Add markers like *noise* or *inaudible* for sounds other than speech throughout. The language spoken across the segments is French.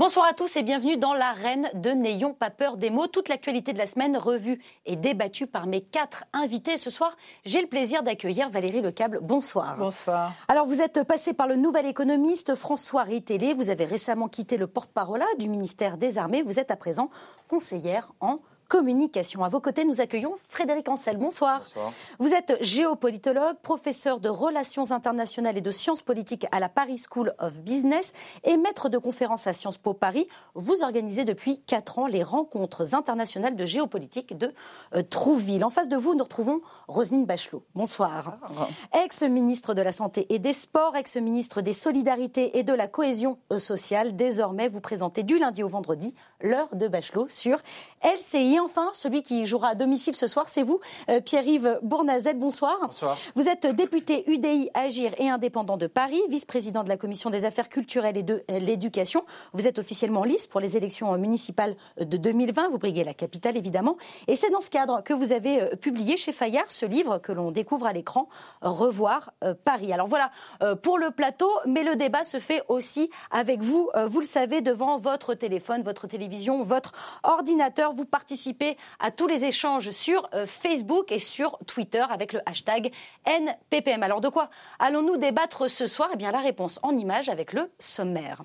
Bonsoir à tous et bienvenue dans l'arène de N'ayons pas peur des mots. Toute l'actualité de la semaine revue et débattue par mes quatre invités. Ce soir, j'ai le plaisir d'accueillir Valérie Lecable. Bonsoir. Bonsoir. Alors, vous êtes passé par le nouvel économiste François Ritélé. Vous avez récemment quitté le porte-parole du ministère des Armées. Vous êtes à présent conseillère en communication. À vos côtés, nous accueillons Frédéric Ancel. Bonsoir. Bonsoir. Vous êtes géopolitologue, professeur de relations internationales et de sciences politiques à la Paris School of Business et maître de conférences à Sciences Po Paris. Vous organisez depuis quatre ans les rencontres internationales de géopolitique de euh, Trouville. En face de vous, nous retrouvons Roselyne Bachelot. Bonsoir. Ex-ministre de la Santé et des Sports, ex-ministre des Solidarités et de la Cohésion sociale. Désormais, vous présentez du lundi au vendredi l'heure de Bachelot sur LCI. Enfin, celui qui jouera à domicile ce soir, c'est vous, euh, Pierre-Yves Bournazel. Bonsoir. Bonsoir. Vous êtes député UDI Agir et indépendant de Paris, vice-président de la commission des affaires culturelles et de euh, l'éducation. Vous êtes officiellement en liste pour les élections municipales de 2020. Vous briguez la capitale, évidemment. Et c'est dans ce cadre que vous avez euh, publié chez Fayard ce livre que l'on découvre à l'écran, Revoir euh, Paris. Alors voilà euh, pour le plateau, mais le débat se fait aussi avec vous. Euh, Vous le savez, devant votre téléphone, votre télévision, votre ordinateur. Vous participez à tous les échanges sur euh, Facebook et sur Twitter avec le hashtag NPPM. Alors de quoi allons-nous débattre ce soir? Eh bien la réponse en images avec le sommaire.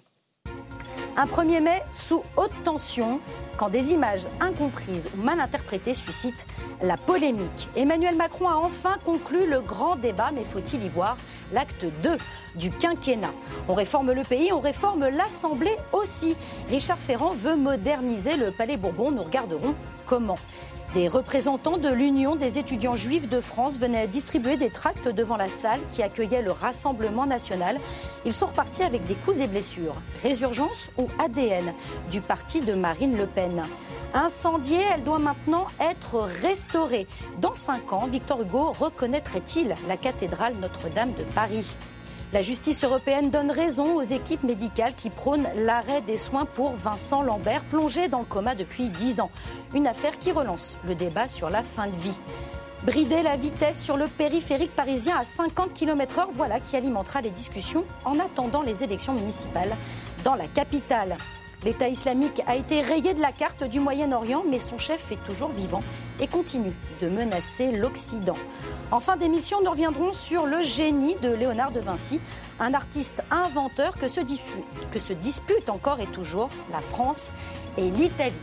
Un 1er mai sous haute tension, quand des images incomprises ou mal interprétées suscitent la polémique. Emmanuel Macron a enfin conclu le grand débat, mais faut-il y voir l'acte 2 du quinquennat? On réforme le pays, on réforme l'Assemblée aussi. Richard Ferrand veut moderniser le Palais Bourbon, nous regarderons comment. Des représentants de l'Union des étudiants juifs de France venaient distribuer des tracts devant la salle qui accueillait le Rassemblement national. Ils sont repartis avec des coups et blessures. Résurgence ou ADN du parti de Marine Le Pen Incendiée, elle doit maintenant être restaurée. Dans cinq ans, Victor Hugo reconnaîtrait-il la cathédrale Notre-Dame de Paris? La justice européenne donne raison aux équipes médicales qui prônent l'arrêt des soins pour Vincent Lambert, plongé dans le coma depuis 10 ans. Une affaire qui relance le débat sur la fin de vie. Brider la vitesse sur le périphérique parisien à 50 km/h, voilà qui alimentera les discussions en attendant les élections municipales dans la capitale. L'État islamique a été rayé de la carte du Moyen-Orient, mais son chef est toujours vivant et continue de menacer l'Occident. En fin d'émission, nous reviendrons sur le génie de Léonard de Vinci, un artiste inventeur que se, dispute, encore et toujours la France et l'Italie.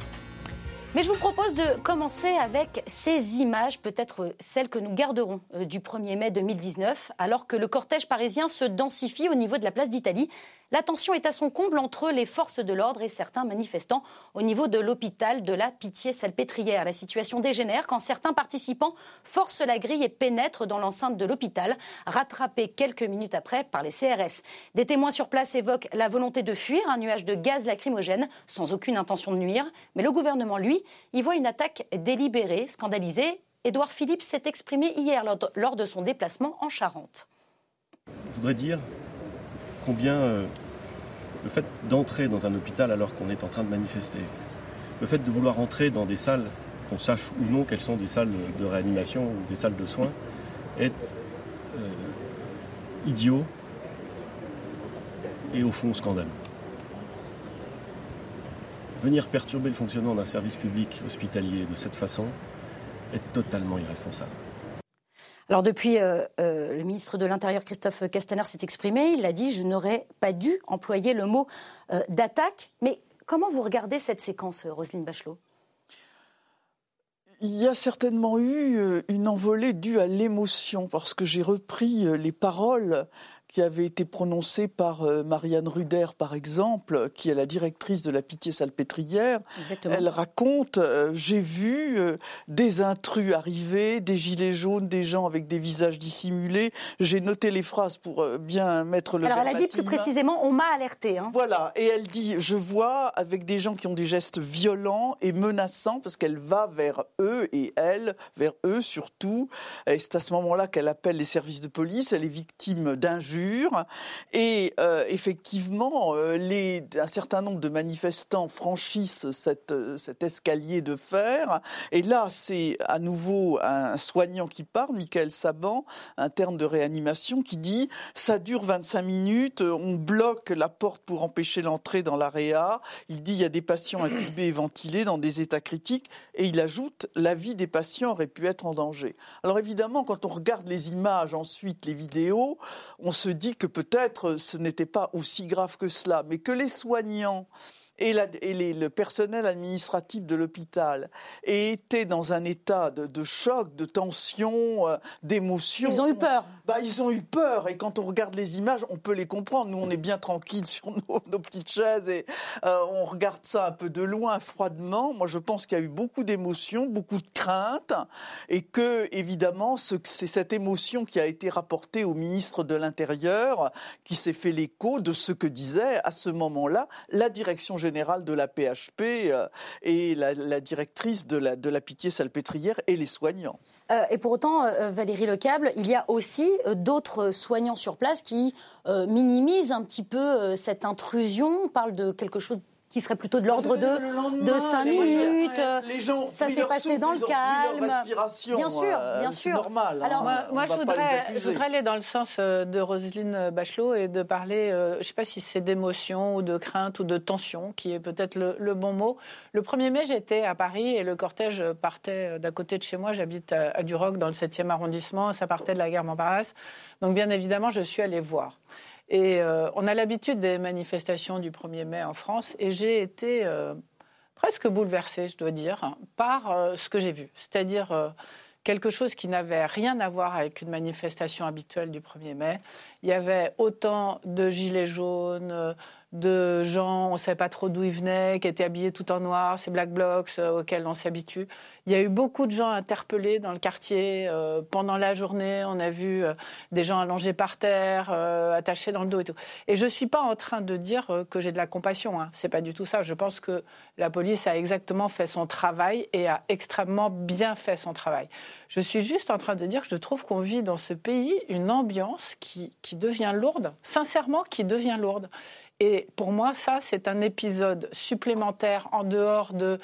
Mais je vous propose de commencer avec ces images, peut-être celles que nous garderons euh, du 1er mai 2019, alors que le cortège parisien se densifie au niveau de la place d'Italie. La tension est à son comble entre les forces de l'ordre et certains manifestants au niveau de l'hôpital de la Pitié-Salpêtrière. La situation dégénère quand certains participants forcent la grille et pénètrent dans l'enceinte de l'hôpital, rattrapés quelques minutes après par les CRS. Des témoins sur place évoquent la volonté de fuir un nuage de gaz lacrymogène sans aucune intention de nuire, mais le gouvernement, lui, y voit une attaque délibérée, scandalisée. Édouard Philippe s'est exprimé hier lors de son déplacement en Charente. Je voudrais dire combien euh, le fait d'entrer dans un hôpital alors qu'on est en train de manifester, le fait de vouloir entrer dans des salles, qu'on sache ou non quelles sont des salles de réanimation ou des salles de soins, est euh, idiot et au fond scandaleux. Venir perturber le fonctionnement d'un service public hospitalier de cette façon est totalement irresponsable. Alors depuis, euh, euh, le ministre de l'Intérieur Christophe Castaner s'est exprimé. Il a dit je n'aurais pas dû employer le mot euh, d'attaque. Mais comment vous regardez cette séquence, Roselyne Bachelot? Il y a certainement eu une envolée due à l'émotion parce que j'ai repris les paroles qui avait été prononcée par euh, Marianne Ruder, par exemple, qui est la directrice de la Pitié-Salpêtrière. Elle raconte euh, J'ai vu euh, des intrus arriver, des gilets jaunes, des gens avec des visages dissimulés. J'ai noté les phrases pour bien mettre le. Alors, elle a dit plus précisément On m'a alerté. Hein. Voilà. Et elle dit Je vois avec des gens qui ont des gestes violents et menaçants, parce qu'elle va vers eux et elle, vers eux surtout. Et c'est à ce moment-là qu'elle appelle les services de police. Elle est victime d'injures Et effectivement, les, un certain nombre de manifestants franchissent cet escalier de fer. Et là, c'est à nouveau un soignant qui parle, Michael Saban, interne de réanimation, qui dit ça dure 25 minutes, on bloque la porte pour empêcher l'entrée dans l'AREA. Il dit il y a des patients intubés et ventilés dans des états critiques. Et il ajoute la vie des patients aurait pu être en danger. Alors évidemment, quand on regarde les images, ensuite les vidéos, on se dit que peut-être ce n'était pas aussi grave que cela, mais que les soignants et, le personnel administratif de l'hôpital étaient dans un état de, choc, de tension, euh, d'émotion. Ils ont eu peur. Bah, ils ont eu peur. Et quand on regarde les images, on peut les comprendre. Nous, on est bien tranquilles sur *laughs* nos, petites chaises et euh, on regarde ça un peu de loin, froidement. Moi, je pense qu'il y a eu beaucoup d'émotions, beaucoup de craintes, et que, évidemment, c'est cette émotion qui a été rapportée au ministre de l'Intérieur, qui s'est fait l'écho de ce que disait à ce moment-là la direction générale de la PHP euh, et la, directrice de la, de la pitié salpêtrière et les soignants. Euh, et pour autant, euh, Valérie Lecable, il y a aussi d'autres soignants sur place qui minimisent un petit peu cette intrusion. On parle de quelque chose qui serait plutôt de l'ordre de, de 5 minutes. Les gens ça s'est passé dans le calme. Bien sûr, euh, bien sûr. normal. Hein. Alors, moi, je, voudrais, aller dans le sens euh, de Roselyne Bachelot et de parler, euh, je ne sais pas si c'est d'émotion ou de crainte ou de tension, qui est peut-être le, bon mot. Le 1er mai, j'étais à Paris et le cortège partait d'à côté de chez moi. J'habite à, Duroc, dans le 7e arrondissement. Ça partait de la gare Montparnasse. Donc, bien évidemment, je suis allée voir. Et euh, on a l'habitude des manifestations du 1er mai en France, et j'ai été euh, presque bouleversée, je dois dire, par euh, ce que j'ai vu. C'est-à-dire quelque chose qui n'avait rien à voir avec une manifestation habituelle du 1er mai. Il y avait autant de gilets jaunes, de gens, on ne savait pas trop d'où ils venaient, qui étaient habillés tout en noir, ces black blocs euh, auxquels on s'habitue. Il y a eu beaucoup de gens interpellés dans le quartier euh, pendant la journée. On a vu euh, des gens allongés par terre, attachés dans le dos et tout. Et je ne suis pas en train de dire que j'ai de la compassion. Hein. C'est pas du tout ça. Je pense que la police a exactement fait son travail et a extrêmement bien fait son travail. Je suis juste en train de dire que je trouve qu'on vit dans ce pays une ambiance qui, qui devient lourde, sincèrement qui devient lourde. Et pour moi, ça, c'est un épisode supplémentaire en dehors de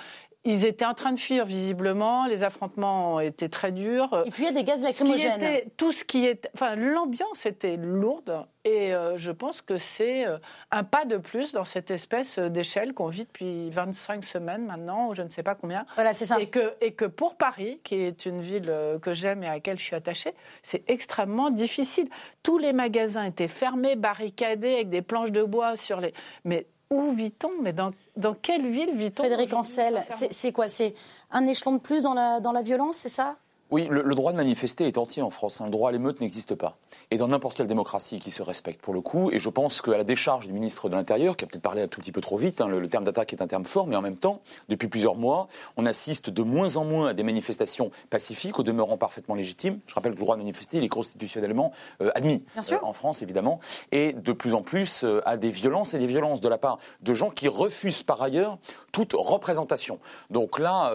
ils étaient en train de fuir, visiblement. Les affrontements ont été très durs. Ils fuyaient des gaz lacrymogènes. tout ce qui était. Enfin, l'ambiance était lourde. Et euh, je pense que c'est euh, un pas de plus dans cette espèce d'échelle qu'on vit depuis 25 semaines maintenant, ou je ne sais pas combien. Voilà, c'est ça. Et que, et que pour Paris, qui est une ville euh, que j'aime et à laquelle je suis attachée, c'est extrêmement difficile. Tous les magasins étaient fermés, barricadés, avec des planches de bois sur les. Mais où vit-on Mais dans, dans, quelle ville vit-on Frédéric Ancel, c'est quoi? C'est un échelon de plus dans la, dans la violence, c'est ça? Oui, le, droit de manifester est entier en France. Hein. Le droit à l'émeute n'existe pas. Et dans n'importe quelle démocratie qui se respecte, pour le coup, et je pense qu'à la décharge du ministre de l'Intérieur, qui a peut-être parlé un tout petit peu trop vite, hein, le, terme d'attaque est un terme fort, mais en même temps, depuis plusieurs mois, on assiste de moins en moins à des manifestations pacifiques, au demeurant parfaitement légitimes. Je rappelle que le droit de manifester, il est constitutionnellement euh, admis euh, en France, évidemment, et de plus en plus euh, à des violences et des violences de la part de gens qui refusent par ailleurs toute représentation. Donc là,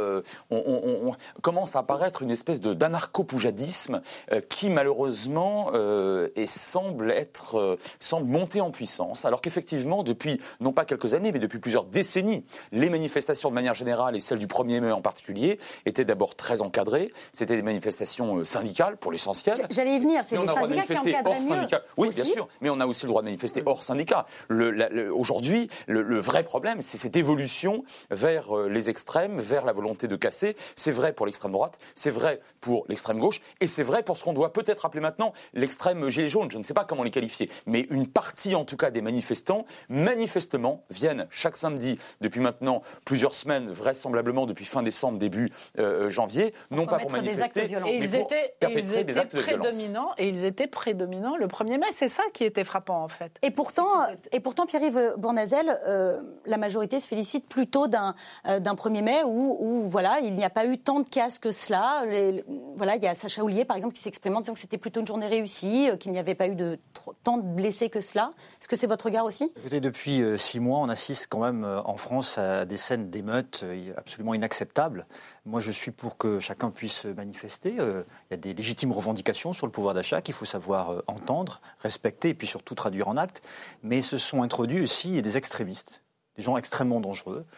on, on, commence à apparaître une espèce de d'anarcho euh, qui malheureusement euh, et semble être euh, semble monter en puissance, alors qu'effectivement depuis non pas quelques années mais depuis plusieurs décennies, les manifestations de manière générale et celles du 1er mai en particulier étaient d'abord très encadrées. C'était des manifestations syndicales pour l'essentiel. J'allais y venir, c'est les syndicats qui encadraient mieux. Oui, bien sûr, mais on a aussi le droit de manifester hors syndicat. Aujourd'hui, le, le, vrai problème, c'est cette évolution vers les extrêmes, vers la volonté de casser. C'est vrai pour l'extrême droite, c'est vrai pour l'extrême gauche. Et c'est vrai pour ce qu'on doit peut-être appeler maintenant l'extrême gilet jaune. Je ne sais pas comment les qualifier. Mais une partie, en tout cas, des manifestants, manifestement, viennent chaque samedi depuis maintenant plusieurs semaines, vraisemblablement depuis fin décembre, début euh, janvier, non pas pour manifester, mais ils pour étaient, perpétrer des actes de violence. Et ils étaient prédominants le 1er mai. C'est ça qui était frappant, en fait. Et pourtant, et pourtant Pierre-Yves Bournazel, euh, la majorité se félicite plutôt d'un euh, d'un 1er mai où, où, voilà, il n'y a pas eu tant de casse que cela. Les, voilà, il y a Sacha Oulier, par exemple, qui s'exprime en disant que c'était plutôt une journée réussie, qu'il n'y avait pas eu de tant de blessés que cela. Est-ce que c'est votre regard aussi? Depuis six mois, on assiste quand même en France à des scènes d'émeutes absolument inacceptables. Moi, je suis pour que chacun puisse manifester. Il y a des légitimes revendications sur le pouvoir d'achat qu'il faut savoir entendre, respecter et puis surtout traduire en actes. Mais se sont introduits aussi des extrémistes des gens extrêmement dangereux, euh,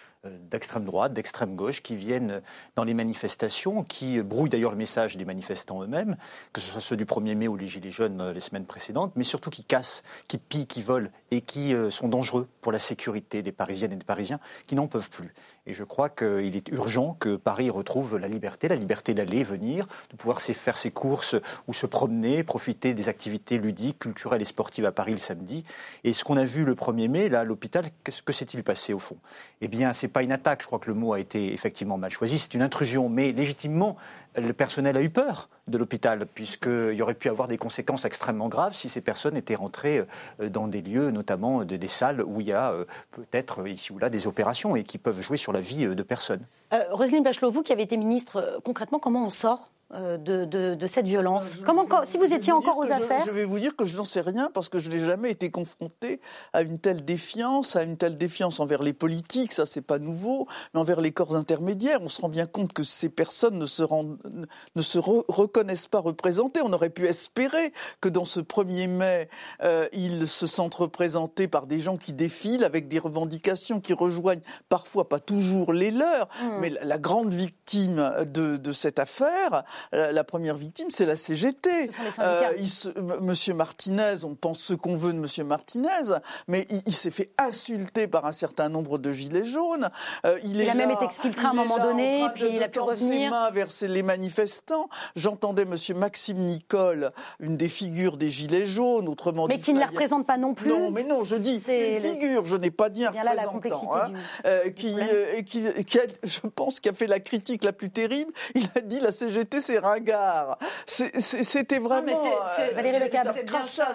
d'extrême droite, d'extrême gauche, qui viennent dans les manifestations, qui brouillent d'ailleurs le message des manifestants eux-mêmes, que ce soit ceux du 1er mai ou les Gilets jaunes euh, les semaines précédentes, mais surtout qui cassent, qui pillent, qui volent et qui euh, sont dangereux pour la sécurité des Parisiennes et des Parisiens qui n'en peuvent plus. Et je crois qu'il est urgent que Paris retrouve la liberté, la liberté d'aller, venir, de pouvoir faire ses courses ou se promener, profiter des activités ludiques, culturelles et sportives à Paris le samedi. Et ce qu'on a vu le 1er mai, là, à l'hôpital, que s'est-il passé au fond? Eh bien, c'est pas une attaque, je crois que le mot a été effectivement mal choisi, c'est une intrusion, mais légitimement, le personnel a eu peur de l'hôpital, puisqu'il y aurait pu avoir des conséquences extrêmement graves si ces personnes étaient rentrées euh, dans des lieux, notamment des salles où il y a euh, peut-être ici ou là des opérations et qui peuvent jouer sur la vie euh, de personnes. Roselyne Bachelot, vous qui avez été ministre, concrètement, comment on sort euh, de, cette violence Comment, Si vous étiez encore aux affaires je, vais vous dire que je n'en sais rien parce que je n'ai jamais été confronté à une telle défiance, à une telle défiance envers les politiques, ça c'est pas nouveau, mais envers les corps intermédiaires. On se rend bien compte que ces personnes ne se, rendent, ne se reconnaissent pas représentées. On aurait pu espérer que dans ce 1er mai, euh, ils se sentent représentés par des gens qui défilent avec des revendications qui rejoignent parfois, pas toujours les leurs, hmm. mais la, grande victime de, de cette affaire, la première victime, c'est la CGT. Euh, Monsieur Martinez, on pense ce qu'on veut de Monsieur Martinez, mais il, s'est fait insulter par un certain nombre de gilets jaunes. Euh, il, a même été exfiltré à un moment donné, puis il a pu revenir. Ses mains vers les manifestants. J'entendais Monsieur Maxime Nicole, une des figures des gilets jaunes, autrement mais qui ne la représente pas non plus. Non, mais non, je dis une figure. Je n'ai pas dit un représentant. Là, la complexité hein, euh, qui, qui, *laughs* je pense, qui a fait la critique la plus terrible. Il a dit la CGT c'est ringard. C'était vraiment. Euh, Valérie C'est bien, ça,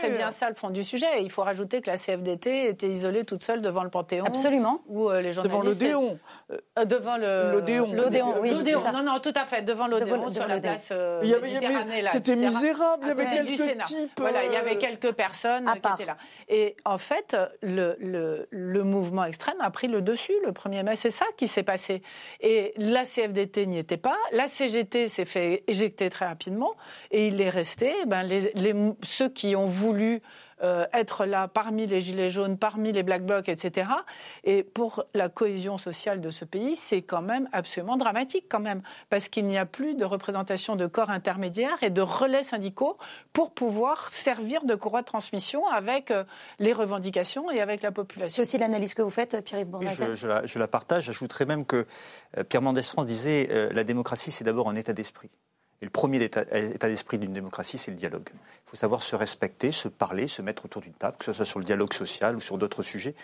C'est bien ça le fond du sujet. Il faut rajouter que la CFDT était isolée toute seule devant le Panthéon. Absolument. Où, euh, les devant l'Odéon. Euh, devant le. L'Odéon. L'Odéon, oui. Non, non, tout à fait. Devant l'Odéon, sur la place C'était misérable. Il y avait quelques types. Voilà, il y avait quelques personnes qui étaient là. Et en fait, le, le, le mouvement extrême a pris le dessus le 1er mai. C'est ça qui s'est passé. Et la CFDT n'y était pas. La CGT s'est fait éjecter très rapidement et il est resté. Ben, les, ceux qui ont voulu euh, être là parmi les Gilets jaunes, parmi les Black Blocs, etc. Et pour la cohésion sociale de ce pays, c'est quand même absolument dramatique quand même, parce qu'il n'y a plus de représentation de corps intermédiaires et de relais syndicaux pour pouvoir servir de courroie de transmission avec euh, les revendications et avec la population. C'est aussi l'analyse que vous faites, Pierre-Yves je, je, la, je, la, partage. J'ajouterais même que euh, Pierre Mendès France disait la démocratie, c'est d'abord un état d'esprit. Et le premier état, d'esprit d'une démocratie, c'est le dialogue. Il faut savoir se respecter, se parler, se mettre autour d'une table, que ce soit sur le dialogue social ou sur d'autres sujets.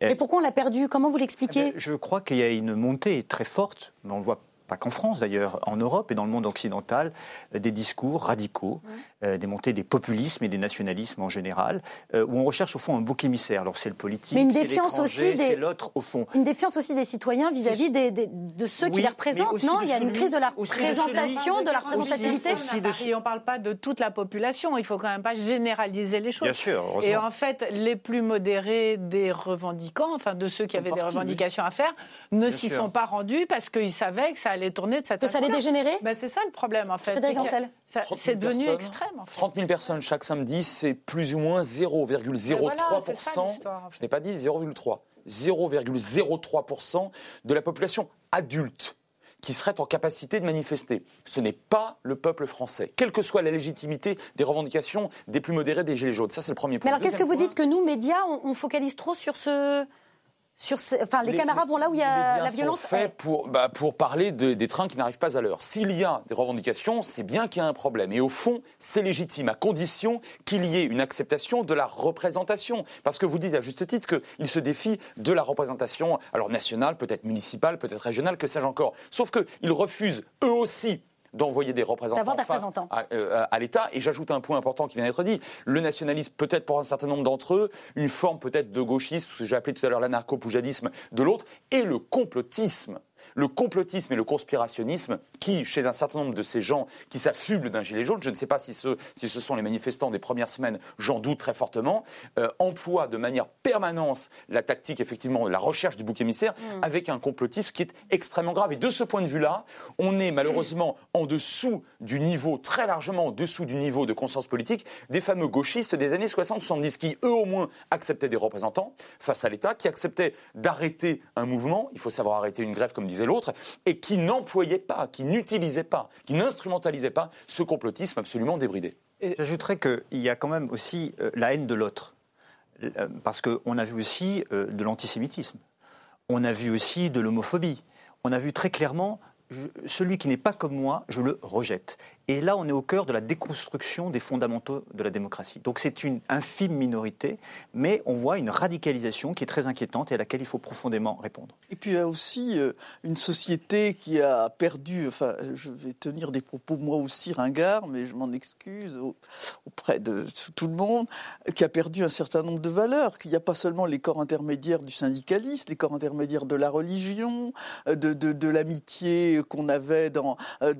Et pourquoi on l'a perdu? Comment vous l'expliquez? Eh ben, Je crois qu'il y a une montée très forte, mais on le voit pas qu'en France d'ailleurs, en Europe et dans le monde occidental, euh, des discours radicaux, euh, des montées des populismes et des nationalismes en général, euh, où on recherche au fond un bouc émissaire. Alors c'est le politique, c'est l'étranger, c'est l'autre au fond. Une défiance aussi des citoyens vis-à-vis de ceux qui les représentent. Non, il y a une crise de la représentation, de, la représentativité. on ne parle pas de toute la population, il faut quand même pas généraliser les choses. Bien sûr. Et en fait, les plus modérés des revendiquants, enfin de ceux qui avaient des revendications à faire, ne s'y sont pas rendus parce qu'ils savaient que ça allait tourner de cette Que ça allait dégénérer ben, C'est ça le problème en fait. Frédéric Ancel C'est devenu extrême en fait. 30 000 personnes chaque samedi, c'est plus ou moins 0,03%. Je n'ai pas dit 0,3. 0,03% de la population adulte qui serait en capacité de manifester. Ce n'est pas le peuple français, quelle que soit la légitimité des revendications des plus modérés des Gilets jaunes. Ça, c'est le premier point. Mais alors, qu'est-ce que vous dites que nous, médias, on focalise trop sur ce, enfin, les, caméras vont là où il y a la violence. Sont faits pour, bah, pour parler des trains qui n'arrivent pas à l'heure. S'il y a des revendications, c'est bien qu'il y a un problème. Et au fond, c'est légitime, à condition qu'il y ait une acceptation de la représentation. Parce que vous dites à juste titre qu'il se défie de la représentation, alors nationale, peut-être municipale, peut-être régionale, que sais-je encore. Sauf qu'ils refusent, eux aussi, d'envoyer des représentants face euh, à, l'État. Et j'ajoute un point important qui vient d'être dit. Le nationalisme, peut-être pour un certain nombre d'entre eux, une forme peut-être de gauchisme, ce que j'ai appelé tout à l'heure l'anarcho-poujadisme de l'autre, et le complotisme le complotisme et le conspirationnisme qui, chez un certain nombre de ces gens qui s'affublent d'un gilet jaune, je ne sais pas si ce, si ce sont les manifestants des premières semaines, j'en doute très fortement, euh, emploient de manière permanente la tactique effectivement de la recherche du bouc émissaire mm. avec un complotisme qui est extrêmement grave. Et de ce point de vue-là, on est malheureusement en dessous du niveau, très largement en dessous du niveau de conscience politique des fameux gauchistes des années 60-70 qui, eux au moins, acceptaient des représentants face à l'État, qui acceptaient d'arrêter un mouvement, il faut savoir arrêter une grève comme disait l'autre, et qui n'employaient pas, qui n'utilisaient pas, qui n'instrumentalisaient pas ce complotisme absolument débridé. J'ajouterais qu'il y a quand même aussi euh, la haine de l'autre, euh, parce qu'on a vu aussi euh, de l'antisémitisme, on a vu aussi de l'homophobie, on a vu très clairement celui qui n'est pas comme moi, je le rejette. Et là, on est au cœur de la déconstruction des fondamentaux de la démocratie. Donc c'est une infime minorité, mais on voit une radicalisation qui est très inquiétante et à laquelle il faut profondément répondre. Et puis il y a aussi euh, une société qui a perdu, enfin je vais tenir des propos moi aussi ringards, mais je m'en excuse auprès de tout le monde, qui a perdu un certain nombre de valeurs. Qu'il n'y a pas seulement les corps intermédiaires du syndicalisme, les corps intermédiaires de la religion, euh, de, l'amitié qu'on avait dans, euh,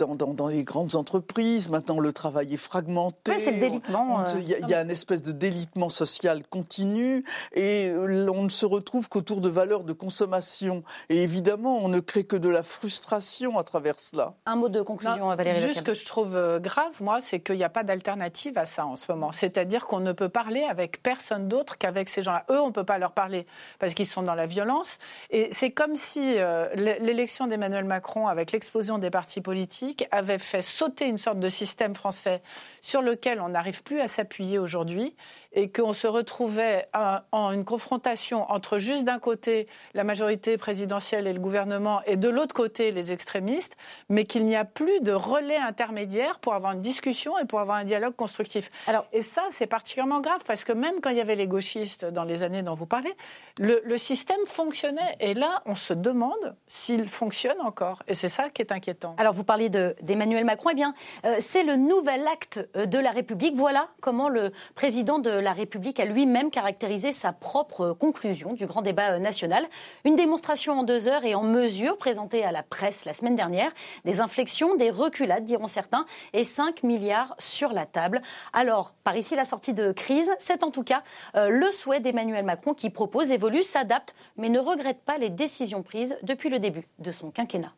les grandes entreprises Maintenant, le travail est fragmenté. c'est le délitement. Euh, il y, a une espèce de délitement social continu et euh, on ne se retrouve qu'autour de valeurs de consommation. Et évidemment, on ne crée que de la frustration à travers cela. Un mot de conclusion, Valérie. Juste ce que je trouve euh, grave, moi, c'est qu'il n'y a pas d'alternative à ça en ce moment. C'est-à-dire qu'on ne peut parler avec personne d'autre qu'avec ces gens-là. Eux, on ne peut pas leur parler parce qu'ils sont dans la violence. Et c'est comme si l'élection d'Emmanuel Macron, avec l'explosion des partis politiques, avait fait sauter une sorte de système français sur lequel on n'arrive plus à s'appuyer aujourd'hui et qu'on se retrouvait en une confrontation entre juste d'un côté la majorité présidentielle et le gouvernement et de l'autre côté les extrémistes, mais qu'il n'y a plus de relais intermédiaire pour avoir une discussion et pour avoir un dialogue constructif. Alors, et ça, c'est particulièrement grave parce que même quand il y avait les gauchistes dans les années dont vous parlez, le, système fonctionnait. Et là, on se demande s'il fonctionne encore. Et c'est ça qui est inquiétant. Alors, vous parliez d'Emmanuel Macron. Eh bien, c'est le nouvel acte euh, de la République. Voilà comment le président de la République a lui-même caractérisé sa propre conclusion du grand débat euh, national. Une démonstration en deux heures et en mesure présentée à la presse la semaine dernière. Des inflexions, des reculades, diront certains, et 5 milliards sur la table. Alors, par ici, la sortie de crise, c'est en tout cas euh, le souhait d'Emmanuel Macron qui propose, évolue, s'adapte, mais ne regrette pas les décisions prises depuis le début de son quinquennat.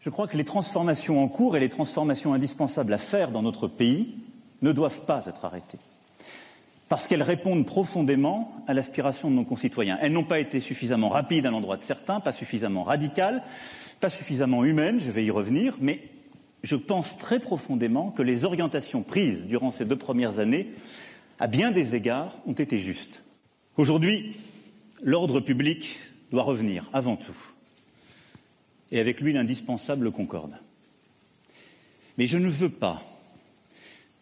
Je crois que les transformations en cours et les transformations indispensables à faire dans notre pays ne doivent pas être arrêtées parce qu'elles répondent profondément à l'aspiration de nos concitoyens. Elles n'ont pas été suffisamment rapides à l'endroit de certains, pas suffisamment radicales, pas suffisamment humaines, je vais y revenir, mais je pense très profondément que les orientations prises durant ces deux premières années, à bien des égards, ont été justes. Aujourd'hui, l'ordre public doit revenir avant tout, et avec lui l'indispensable concorde. Mais je ne veux pas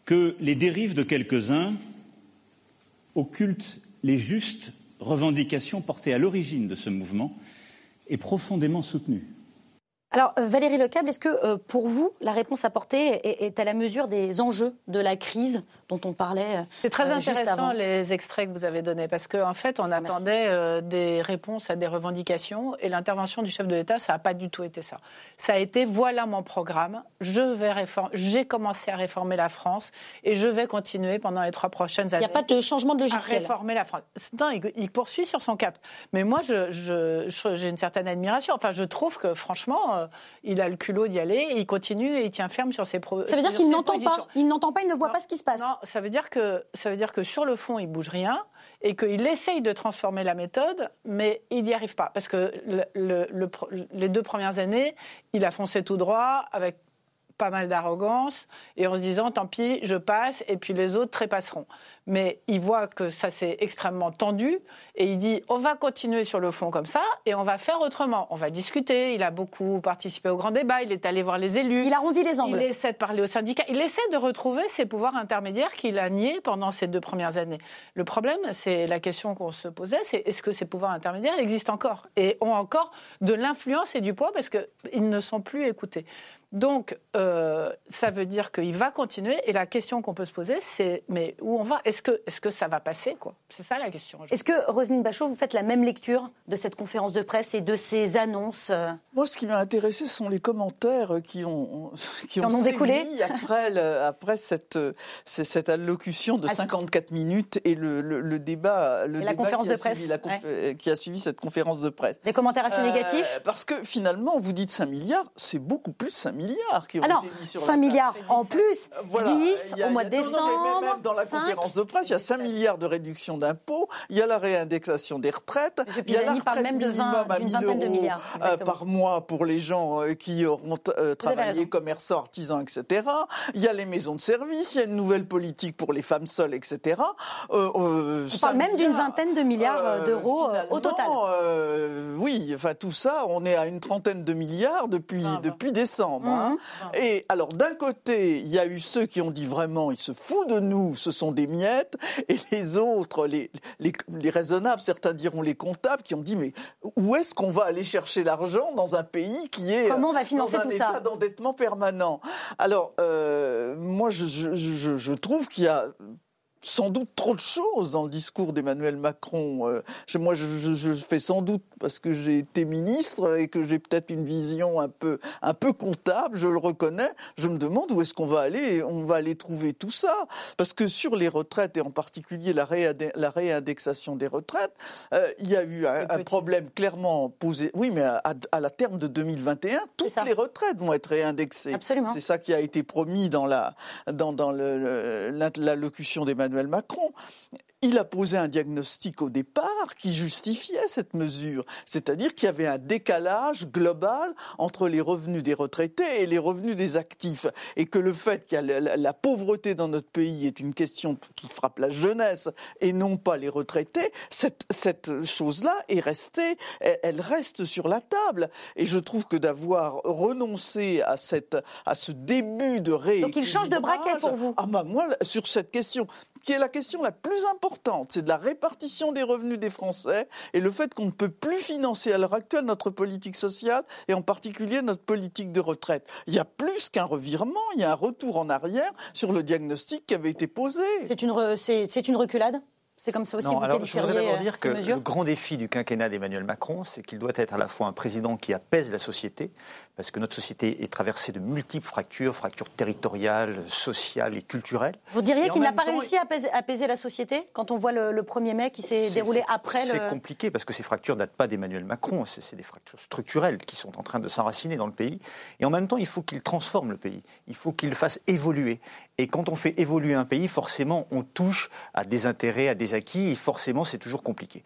que les dérives de quelques-uns occulte les justes revendications portées à l'origine de ce mouvement et profondément soutenues. Alors, euh, Valérie Lecable, est-ce que euh, pour vous, la réponse apportée est, à la mesure des enjeux de la crise dont on parlait euh, C'est très intéressant les extraits que vous avez donnés, parce qu'en en fait, on attendait des réponses à des revendications, et l'intervention du chef de l'État, ça n'a pas du tout été ça. Ça a été voilà mon programme, je vais réformer, j'ai commencé à réformer la France, et je vais continuer pendant les trois prochaines années. Il n'y a pas de changement de logiciel. À réformer la France. Non, il, poursuit sur son cap. Mais moi, j'ai je, une certaine admiration. Enfin, je trouve que franchement euh, il a le culot d'y aller, et il continue et il tient ferme sur ses pro Ça veut dire qu'il n'entend pas, il n'entend pas, il ne voit pas ce qui se passe. Non, ça veut dire que ça veut dire que sur le fond, il bouge rien et qu'il essaye de transformer la méthode, mais il n'y arrive pas. Parce que les deux premières années, il a foncé tout droit avec pas mal d'arrogance et en se disant tant pis, je passe et puis les autres trépasseront mais il voit que ça s'est extrêmement tendu et il dit on va continuer sur le fond comme ça et on va faire autrement. On va discuter. Il a beaucoup participé au grand débat. Il est allé voir les élus. Il arrondit les angles. Il essaie de parler aux syndicats. Il essaie de retrouver ses pouvoirs intermédiaires qu'il a niés pendant ces deux premières années. Le problème, c'est la question qu'on se posait, c'est est-ce que ces pouvoirs intermédiaires existent encore et ont encore de l'influence et du poids parce qu'ils ne sont plus écoutés. Donc, euh, euh, ça veut dire qu'il va continuer. Et la question qu'on peut se poser, c'est mais où on va? Est-ce que, est que ça va passer quoi? C'est ça la question. Est-ce que, Roselyne Bachot, vous faites la même lecture de cette conférence de presse et de ces annonces euh? Moi, ce qui m'a intéressé sont les commentaires qui ont, qui, ont, découlé *laughs* après, après cette, cette allocution de 54 ah, minutes et le, le, débat, le la conférence de presse qui a suivi cette conférence de presse. Des commentaires assez négatifs? Parce que finalement, vous dites 5 milliards, c'est beaucoup plus 5 milliards qui ont Alors, été mis sur 5 milliards en plus, 10 au mois de décembre. même dans la conférence de presse, il y a 5 milliards de réduction d'impôts, il y a la réindexation des retraites, il y a la retraite même minimum à 1000 euros euh, par mois pour les gens euh, qui auront euh, travaillé, commerçants, artisans, etc. Il y a les maisons de service, il y a une nouvelle politique pour les femmes seules, etc. On parle même d'une vingtaine de milliards d'euros au total. oui, enfin tout ça, on est à une trentaine de milliards depuis, depuis décembre. Hein. Mhm. Et alors d'un côté, il y a eu ceux qui ont dit vraiment, ils se foutent de nous, ce sont des miettes, et les autres, les, les, les raisonnables, certains diront les comptables, qui ont dit mais où est-ce qu'on va aller chercher l'argent dans un pays qui est Comment on va financer dans un état d'endettement permanent? Alors euh, moi, je, je, je, je trouve qu'il y a sans doute trop de choses dans le discours d'Emmanuel Macron. Euh, moi, je, fais sans doute parce que j'ai été ministre et que j'ai peut-être une vision un peu, un peu comptable, je le reconnais. Je me demande où est-ce qu'on va aller, on va aller trouver tout ça, parce que sur les retraites et en particulier la, la réindexation des retraites, euh, il y a eu un, problème clairement posé. Oui, mais à, la terme de 2021, toutes les retraites vont être réindexées. C'est ça qui a été promis dans la dans, dans l'allocution d'Emmanuel Macron il a posé un diagnostic au départ qui justifiait cette mesure, c'est-à-dire qu'il y avait un décalage global entre les revenus des retraités et les revenus des actifs, et que le fait que la, pauvreté dans notre pays est une question qui frappe la jeunesse et non pas les retraités, cette, cette chose-là est restée, elle, reste sur la table. Et je trouve que d'avoir renoncé à, cette, à ce début de rééquilibrage... Donc il change de braquet pour vous. Ah bah moi, sur cette question, qui est la question la plus importante, c'est de la répartition des revenus des Français et le fait qu'on ne peut plus financer à l'heure actuelle notre politique sociale et en particulier notre politique de retraite. Il y a plus qu'un revirement, il y a un retour en arrière sur le diagnostic qui avait été posé. C'est une, c'est une reculade? C'est comme ça aussi non, alors, Je voudrais d'abord euh, dire que le grand défi du quinquennat d'Emmanuel Macron, c'est qu'il doit être à la fois un président qui apaise la société, parce que notre société est traversée de multiples fractures, fractures territoriales, sociales et culturelles. Vous diriez qu'il n'a pas réussi à apaiser, la société quand on voit le, premier mai qui s'est déroulé après le... C'est compliqué parce que ces fractures ne datent pas d'Emmanuel Macron, c'est des fractures structurelles qui sont en train de s'enraciner dans le pays. Et en même temps, il faut qu'il transforme le pays, il faut qu'il le fasse évoluer. Et quand on fait évoluer un pays, forcément, on touche à des intérêts, à des acquis, et forcément, c'est toujours compliqué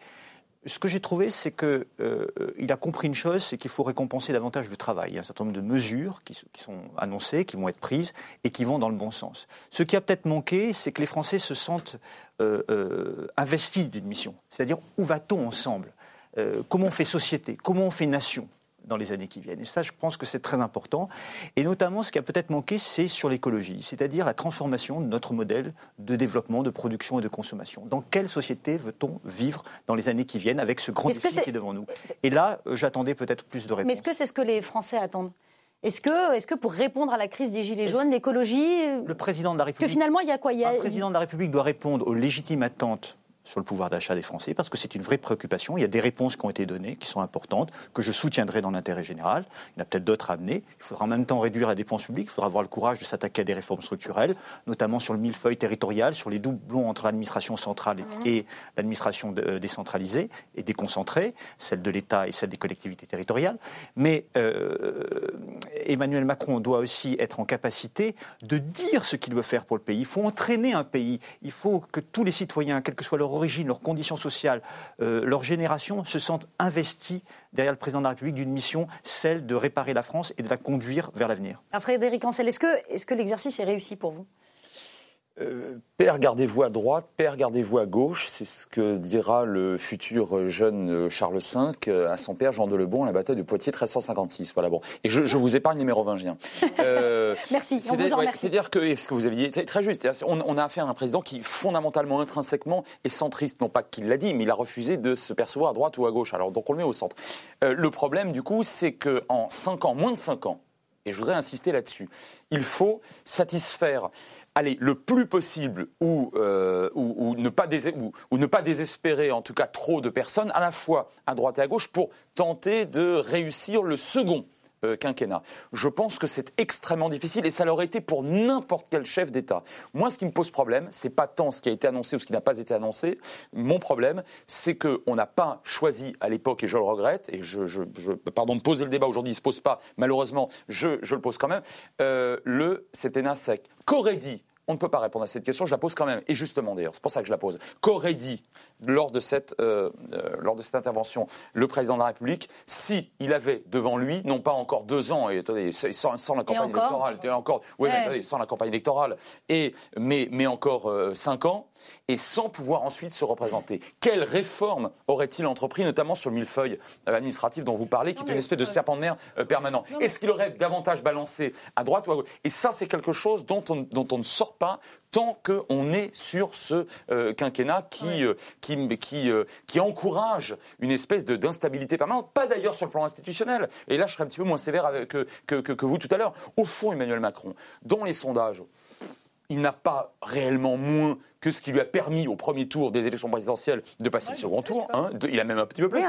ce que j'ai trouvé, c'est qu'il euh, a compris une chose, c'est qu'il faut récompenser davantage le travail. Il y a un certain nombre de mesures qui, sont annoncées, qui vont être prises et qui vont dans le bon sens. Ce qui a peut-être manqué, c'est que les Français se sentent euh, euh, investis d'une mission. C'est-à-dire, où va-t-on ensemble? Comment on fait société? Comment on fait nation? Dans les années qui viennent. Et ça, je pense que c'est très important. Et notamment, ce qui a peut-être manqué, c'est sur l'écologie, c'est-à-dire la transformation de notre modèle de développement, de production et de consommation. Dans quelle société veut-on vivre dans les années qui viennent avec ce grand défi qui est devant nous? Et là, euh, j'attendais peut-être plus de réponses. Mais est-ce que c'est ce que les Français attendent? Est-ce que, est que pour répondre à la crise des Gilets jaunes, l'écologie. Euh, le président de la République. Parce que finalement, il y a quoi? Il y a... Le président de la République doit répondre aux légitimes attentes sur le pouvoir d'achat des Français, parce que c'est une vraie préoccupation. Il y a des réponses qui ont été données, qui sont importantes, que je soutiendrai dans l'intérêt général. Il y en a peut-être d'autres à amener. Il faudra en même temps réduire la dépense publique. Il faudra avoir le courage de s'attaquer à des réformes structurelles, notamment sur le millefeuille territorial, sur les doublons entre l'administration centrale et, l'administration euh, décentralisée et déconcentrée, celle de l'État et celle des collectivités territoriales. Mais euh, Emmanuel Macron doit aussi être en capacité de dire ce qu'il veut faire pour le pays. Il faut entraîner un pays. Il faut que tous les citoyens, quel que soit leur origine, leurs conditions sociales, euh, leur génération se sentent investis derrière le président de la République d'une mission, celle de réparer la France et de la conduire vers l'avenir. Frédéric Ancel, est-ce que, l'exercice est réussi pour vous? Euh, père, gardez-vous à droite, père, gardez-vous à gauche. C'est ce que dira le futur jeune euh, Charles V euh, à son père Jean de Lebon à la bataille de Poitiers 1356. Voilà, bon. Et je, vous épargne les mérovingiens. *laughs* merci, C'est-à-dire que, ce que vous aviez dit, très juste, on, on, a affaire à un président qui, fondamentalement, intrinsèquement, est centriste. Non pas qu'il l'a dit, mais il a refusé de se percevoir à droite ou à gauche. Alors, donc on le met au centre. le problème, du coup, c'est qu'en 5 ans, moins de 5 ans, et je voudrais insister là-dessus. Il faut satisfaire aller le plus possible ou, euh, ne pas ou, ne pas désespérer en tout cas trop de personnes, à la fois à droite et à gauche, pour tenter de réussir le second euh, quinquennat. Je pense que c'est extrêmement difficile et ça l'aurait été pour n'importe quel chef d'État. Moi, ce qui me pose problème, c'est pas tant ce qui a été annoncé ou ce qui n'a pas été annoncé. Mon problème, c'est qu'on n'a pas choisi à l'époque, et je le regrette, et je, je, pardon de poser le débat aujourd'hui, il se pose pas, malheureusement, je, je le pose quand même, euh, le septennat sec. Qu'aurait dit on ne peut pas répondre à cette question, je la pose quand même, et justement d'ailleurs, c'est pour ça que je la pose. Qu'aurait dit lors de cette, euh, euh, lors de cette intervention le président de la République si il avait devant lui, non pas encore deux ans, et attendez, sans, la campagne électorale, encore, oui, sans la campagne électorale, et, mais, mais encore euh, cinq ans, et sans pouvoir ensuite se représenter. Quelle réforme aurait-il entrepris, notamment sur le millefeuille administratif dont vous parlez, qui est une espèce de serpent de mer euh, permanent Est-ce qu'il aurait davantage balancé à droite ou à gauche? Et ça, c'est quelque chose dont on, dont on ne sort pas tant qu'on est sur ce euh, quinquennat qui, euh, qui, qui, qui, encourage une espèce d'instabilité permanente, pas d'ailleurs sur le plan institutionnel. Et là, je serais un petit peu moins sévère que, que, que vous tout à l'heure. Au fond, Emmanuel Macron, dans les sondages, il n'a pas réellement moins que ce qui lui a permis au premier tour des élections présidentielles de passer le second tour. Hein, il a même un petit peu plus.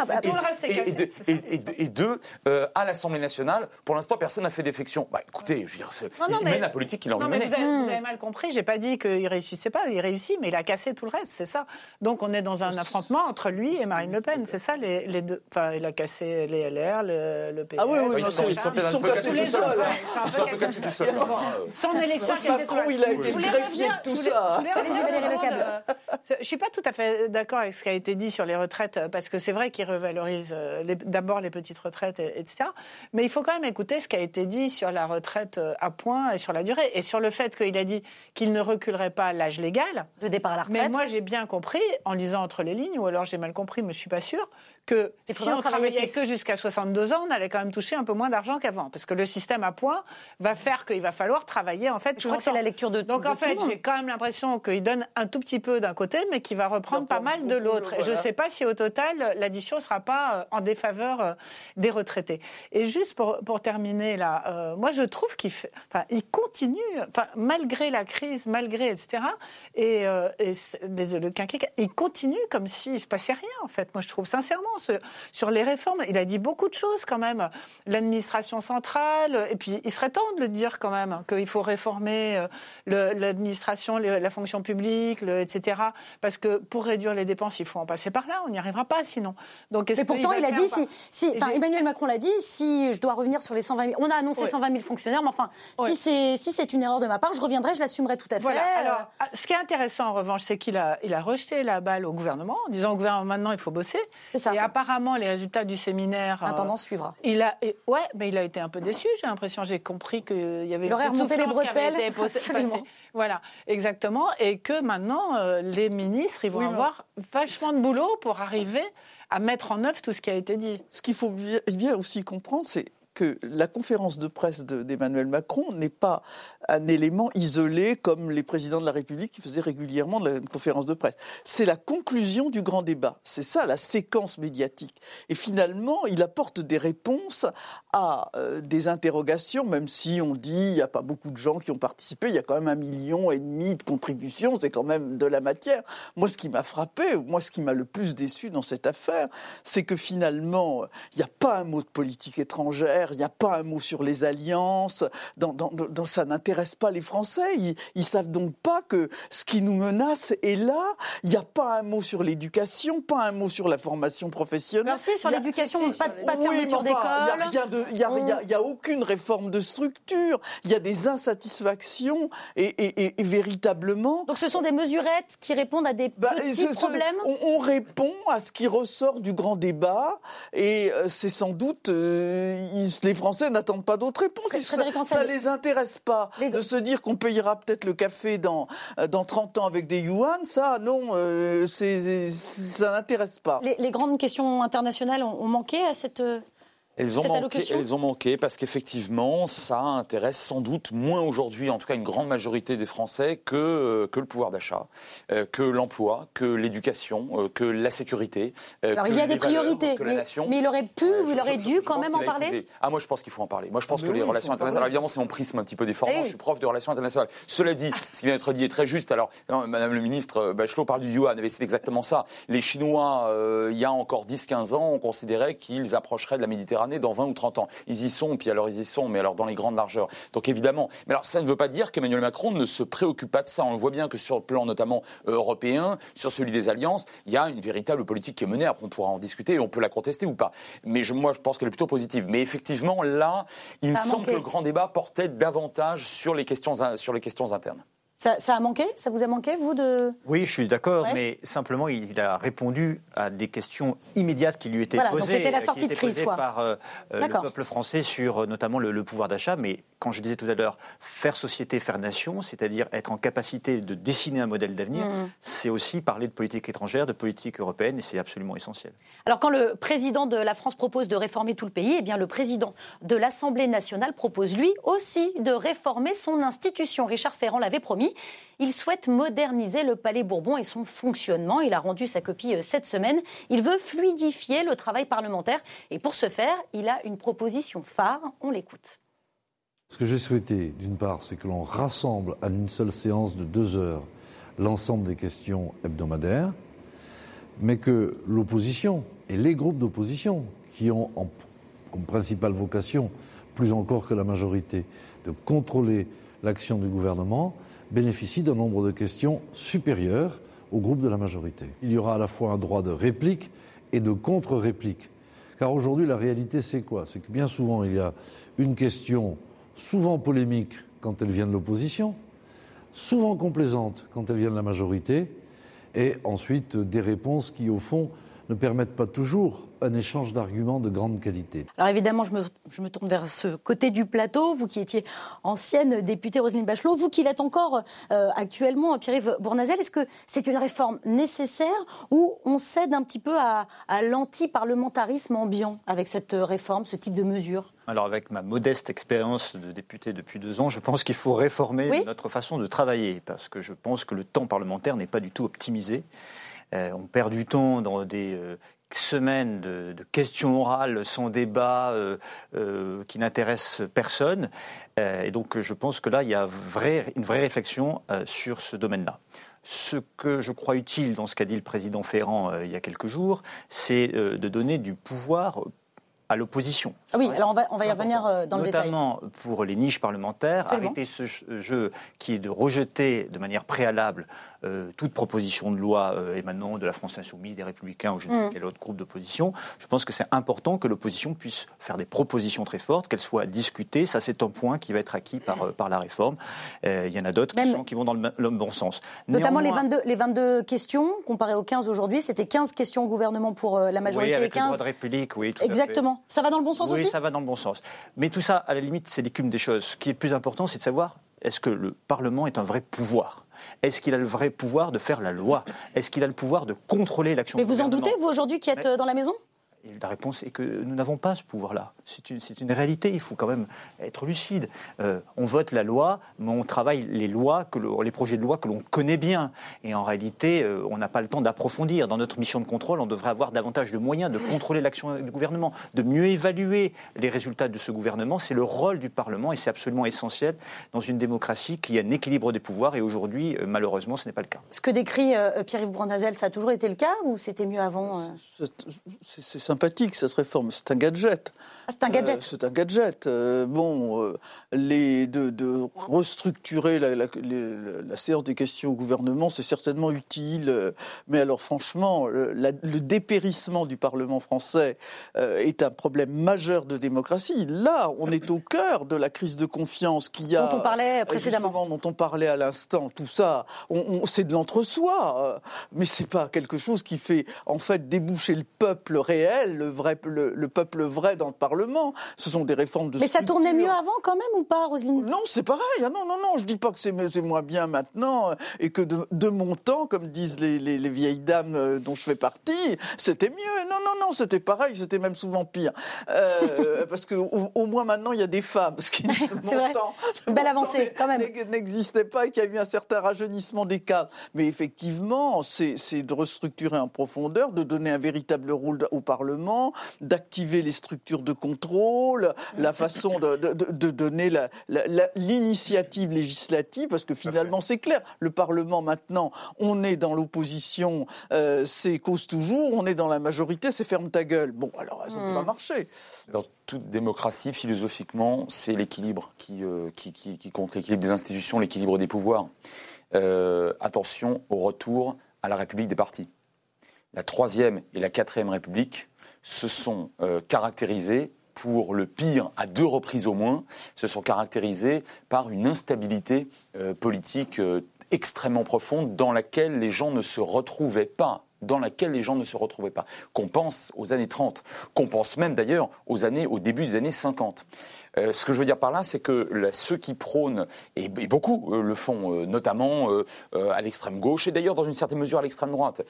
et, deux, euh, à l'Assemblée nationale, pour l'instant, personne n'a fait défection. Bah, écoutez, je veux dire, il mène la politique qu'il a envie de mener. Vous avez, vous avez, mal compris. J'ai pas dit qu'il réussissait pas. Il réussit, mais il a cassé tout le reste. C'est ça. Donc on est dans un affrontement entre lui et Marine Le Pen. C'est ça les, les, deux. Enfin, il a cassé les LR, le, le PS. Ah oui, oui, ils sont, ils sont, cassés tout seuls. Ils sont cassés tout seuls. Son élection. Macron, il a été greffier de tout ça. Je ne suis pas tout à fait d'accord avec ce qui a été dit sur les retraites, parce que c'est vrai qu'il revalorise euh, d'abord les petites retraites, etc. Mais il faut quand même écouter ce qui a été dit sur la retraite euh, à point et sur la durée, et sur le fait qu'il a dit qu'il ne reculerait pas l'âge légal. De départ à la retraite. Mais moi, j'ai bien compris, en lisant entre les lignes, ou alors j'ai mal compris, mais je suis pas sûre, que si on travaillait que jusqu'à 62 ans, on allait quand même toucher un peu moins d'argent qu'avant, parce que le système à point va faire qu'il va falloir travailler en fait. Je crois que c'est la lecture de. Donc en fait, j'ai quand même l'impression qu'il donne un tout petit peu d'un côté, mais qu'il va reprendre pas mal de l'autre. Et je ne sais pas si au total l'addition ne sera pas euh, en défaveur euh, des retraités. Et juste pour, pour terminer là, euh, moi je trouve qu'il enfin, il continue, enfin, malgré la crise, malgré etc. Et, et le quinquennat, il continue comme s'il se passait rien en fait. Moi je trouve sincèrement sur les réformes. Il a dit beaucoup de choses quand même. L'administration centrale, et puis il serait temps de le dire quand même, qu'il faut réformer euh, l'administration, la fonction publique, etc. Parce que pour réduire les dépenses, il faut en passer par là. On n'y arrivera pas sinon. Donc, Mais pourtant, il, a dit, si, si Emmanuel Macron l'a dit, si je dois revenir sur les 120 000, on a annoncé 120 000 fonctionnaires, mais enfin, si c'est si une erreur de ma part, je reviendrai, je l'assumerai tout à fait. Voilà. Alors, ah, ce qui est intéressant en revanche, c'est qu'il a, il a rejeté la balle au gouvernement en disant au gouvernement maintenant il faut bosser. C'est ça apparemment, les résultats du séminaire. Intendant suivra. Il a, ouais, mais il a été un peu déçu. J'ai l'impression, j'ai compris qu'il y avait. Il aurait remonté les bretelles. Voilà, exactement, et que maintenant euh, les ministres, ils vont avoir vachement de boulot pour arriver à mettre en œuvre tout ce qui a été dit. Ce qu'il faut bien aussi comprendre, c'est que la conférence de presse d'Emmanuel Macron n'est pas un élément isolé comme les présidents de la République qui faisaient régulièrement de la conférence de presse. C'est la conclusion du grand débat. C'est ça la séquence médiatique. Et finalement, il apporte des réponses à euh, des interrogations, même si on dit il n'y a pas beaucoup de gens qui ont participé, il y a quand même un million et demi de contributions, c'est quand même de la matière. Moi, ce qui m'a frappé, moi, ce qui m'a le plus déçu dans cette affaire, c'est que finalement, il n'y a pas un mot de politique étrangère il n'y a pas un mot sur les alliances. Dans, ça n'intéresse pas les Français. Ils, ne savent donc pas que ce qui nous menace est là. Il n'y a pas un mot sur l'éducation, pas un mot sur la formation professionnelle. Merci sur l'éducation, pas, pas de fermeture d'école. Il n'y a, aucune réforme de structure. Il y a des insatisfactions et, véritablement. Donc ce sont des mesurettes qui répondent à des bah, petits problèmes? on, répond à ce qui ressort du grand débat et euh, c'est sans doute euh, les Français n'attendent pas d'autres réponses. Ça, ne les intéresse pas de se dire qu'on payera peut-être le café dans, euh, dans 30 ans avec des yuan. Ça, non, euh, ça n'intéresse pas. Les, grandes questions internationales ont, manqué à cette... elles ont, manqué, elles ont manqué parce qu'effectivement, ça intéresse sans doute moins aujourd'hui, en tout cas une grande majorité des Français, que, euh, que le pouvoir d'achat, euh, que l'emploi, que l'éducation, euh, que la sécurité. Alors il y a des priorités, mais, mais, il aurait pu ou il aurait dû quand même en parler Ah, moi je pense qu'il faut en parler. Moi je pense que les relations internationales, évidemment c'est mon prisme un petit peu déformant, eh je suis prof de relations internationales. Cela dit, ce qui vient d'être dit est très juste. Alors, Madame le ministre Bachelot parle du yuan, mais c'est exactement ça. Les Chinois, il y a encore 10-15 ans, on considérait qu'ils approcheraient de la Méditerranée dans 20 ou 30 ans. Ils y sont, puis alors ils y sont, mais alors dans les grandes largeurs. Donc évidemment, mais alors ça ne veut pas dire qu'Emmanuel Macron ne se préoccupe pas de ça. On voit bien que sur le plan notamment euh, européen, sur celui des alliances, il y a une véritable politique qui est menée. Après, on pourra en discuter et on peut la contester ou pas. Mais moi, je pense qu'elle est plutôt positive. Mais effectivement, là, il me semble que le grand débat portait davantage sur les questions, sur les questions internes. Ça, a manqué? Ça vous a manqué, vous, de... Oui, je suis d'accord, mais simplement, il a répondu à des questions immédiates qui lui étaient posées, c'était la sortie de crise, quoi. par euh, euh, le peuple français sur euh, notamment le, pouvoir d'achat. Mais quand je disais tout à l'heure, faire société, faire nation, c'est-à-dire être en capacité de dessiner un modèle d'avenir, mm. c'est aussi parler de politique étrangère, de politique européenne, et c'est absolument essentiel. Alors, quand le président de la France propose de réformer tout le pays, eh bien, le président de l'Assemblée nationale propose, lui aussi, de réformer son institution. Richard Ferrand l'avait promis. Il souhaite moderniser le Palais Bourbon et son fonctionnement. Il a rendu sa copie euh, cette semaine. Il veut fluidifier le travail parlementaire. Et pour ce faire, il a une proposition phare. On l'écoute. Ce que j'ai souhaité, d'une part, c'est que l'on rassemble en une seule séance de deux heures l'ensemble des questions hebdomadaires, mais que l'opposition et les groupes d'opposition, qui ont comme principale vocation, plus encore que la majorité, de contrôler l'action du gouvernement, bénéficie d'un nombre de questions supérieur au groupe de la majorité. Il y aura à la fois un droit de réplique et de contre-réplique. Car aujourd'hui, la réalité, c'est quoi? C'est que bien souvent, il y a une question souvent polémique quand elle vient de l'opposition, souvent complaisante quand elle vient de la majorité, et ensuite des réponses qui, au fond, ne permettent pas toujours un échange d'arguments de grande qualité. Alors évidemment, je me, je me, tourne vers ce côté du plateau, vous qui étiez ancienne députée Roselyne Bachelot, vous qui l'êtes encore euh, actuellement, Pierre-Yves Bournazel, est-ce que c'est une réforme nécessaire ou on cède un petit peu à, à l'anti-parlementarisme ambiant avec cette réforme, ce type de mesure? Alors avec ma modeste expérience de députée depuis deux ans, je pense qu'il faut réformer notre façon de travailler, parce que je pense que le temps parlementaire n'est pas du tout optimisé. Euh, on perd du temps dans des euh, semaines de, questions orales sans débat euh, qui n'intéressent personne. et donc je pense que là, il y a une vraie réflexion sur ce domaine-là. Ce que je crois utile dans ce qu'a dit le président Ferrand il y a quelques jours, c'est de donner du pouvoir à l'opposition. Ah oui, alors on va, on va y revenir dans le détail. Notamment pour les niches parlementaires, arrêter ce jeu qui est de rejeter de manière préalable euh, toute proposition de loi euh, émanant de la France Insoumise, des Républicains ou je ne sais mm. quel autre groupe d'opposition. Je pense que c'est important que l'opposition puisse faire des propositions très fortes, qu'elles soient discutées. Ça, c'est un point qui va être acquis par, par la réforme. Il y en a d'autres qui, qui, vont dans le, bon sens. Notamment les, 22, les 22 questions, comparées aux 15 aujourd'hui, c'était 15 questions au gouvernement pour la majorité. Oui, avec 15... le droit de république, oui, tout Exactement. Ça va dans le bon sens aussi Oui, ça va dans le bon sens. Mais tout ça, à la limite, c'est l'écume des choses. Ce qui est plus important, c'est de savoir est-ce que le Parlement est un vrai pouvoir? Est-ce qu'il a le vrai pouvoir de faire la loi? Est-ce qu'il a le pouvoir de contrôler l'action Mais vous en doutez, vous aujourd'hui qui êtes dans la maison? Et la réponse est que nous n'avons pas ce pouvoir-là. C'est une, une, réalité, il faut quand même être lucide. Euh, on vote la loi, mais on travaille les lois, que les projets de loi que l'on connaît bien. Et en réalité, euh, on n'a pas le temps d'approfondir. Dans notre mission de contrôle, on devrait avoir davantage de moyens de contrôler l'action du gouvernement, de mieux évaluer les résultats de ce gouvernement. C'est le rôle du Parlement et c'est absolument essentiel dans une démocratie qui a un équilibre des pouvoirs. Et aujourd'hui, euh, malheureusement, ce n'est pas le cas. Ce que décrit Pierre-Yves Brandazel, ça a toujours été le cas ou c'était mieux avant C'est sympathique cette réforme, c'est un gadget. Ah, c'est un gadget. Euh, c'est un gadget. Euh, bon, euh, les, de, de, restructurer la, la, la, séance des questions au gouvernement, c'est certainement utile. mais alors, franchement, le dépérissement du Parlement français est un problème majeur de démocratie. Là, on est au cœur de la crise de confiance qu'il y a. Dont on parlait précédemment. dont on parlait à l'instant. Tout ça, on, c'est de l'entre-soi. mais c'est pas quelque chose qui fait, en fait, déboucher le peuple réel le, vrai, le, peuple vrai dans le Parlement. Ce sont des réformes de Mais ça tournait mieux avant quand même ou pas, Roselyne? Non, c'est pareil. Ah non, non, non, je dis pas que c'est moins bien maintenant et que de, mon temps, comme disent les, les, vieilles dames euh, dont je fais partie, c'était mieux. Non, non, non, c'était pareil, c'était même souvent pire. Euh, *laughs* parce que au, moins maintenant, il y a des femmes, ce qui, *laughs* de mon temps, belle avancée quand même, n'existait pas et qu'il y a eu un certain rajeunissement des cadres. Mais effectivement, c'est de restructurer en profondeur, de donner un véritable rôle au Parlement, d'activer les structures de contrôle, la façon de, de, donner l'initiative législative, parce que finalement c'est clair, le Parlement maintenant, on est dans l'opposition, euh, c'est cause toujours, on est dans la majorité, c'est ferme ta gueule. Bon, alors ça ne peut pas hmm. marcher. Dans toute démocratie, philosophiquement, c'est l'équilibre qui, euh, qui, qui, compte, l'équilibre des institutions, l'équilibre des pouvoirs. Euh, attention au retour à la République des partis. La troisième et la quatrième République se sont euh, caractérisées pour le pire, à deux reprises au moins, se sont caractérisées par une instabilité euh, politique extrêmement profonde dans laquelle les gens ne se retrouvaient pas dans laquelle les gens ne se retrouvaient pas. Qu'on pense aux années 30, qu'on pense même d'ailleurs aux années, au début des années 50. Euh, ce que je veux dire par là, c'est que ceux qui prônent, et, beaucoup euh, le font, euh, notamment à l'extrême gauche, et d'ailleurs dans une certaine mesure à l'extrême droite,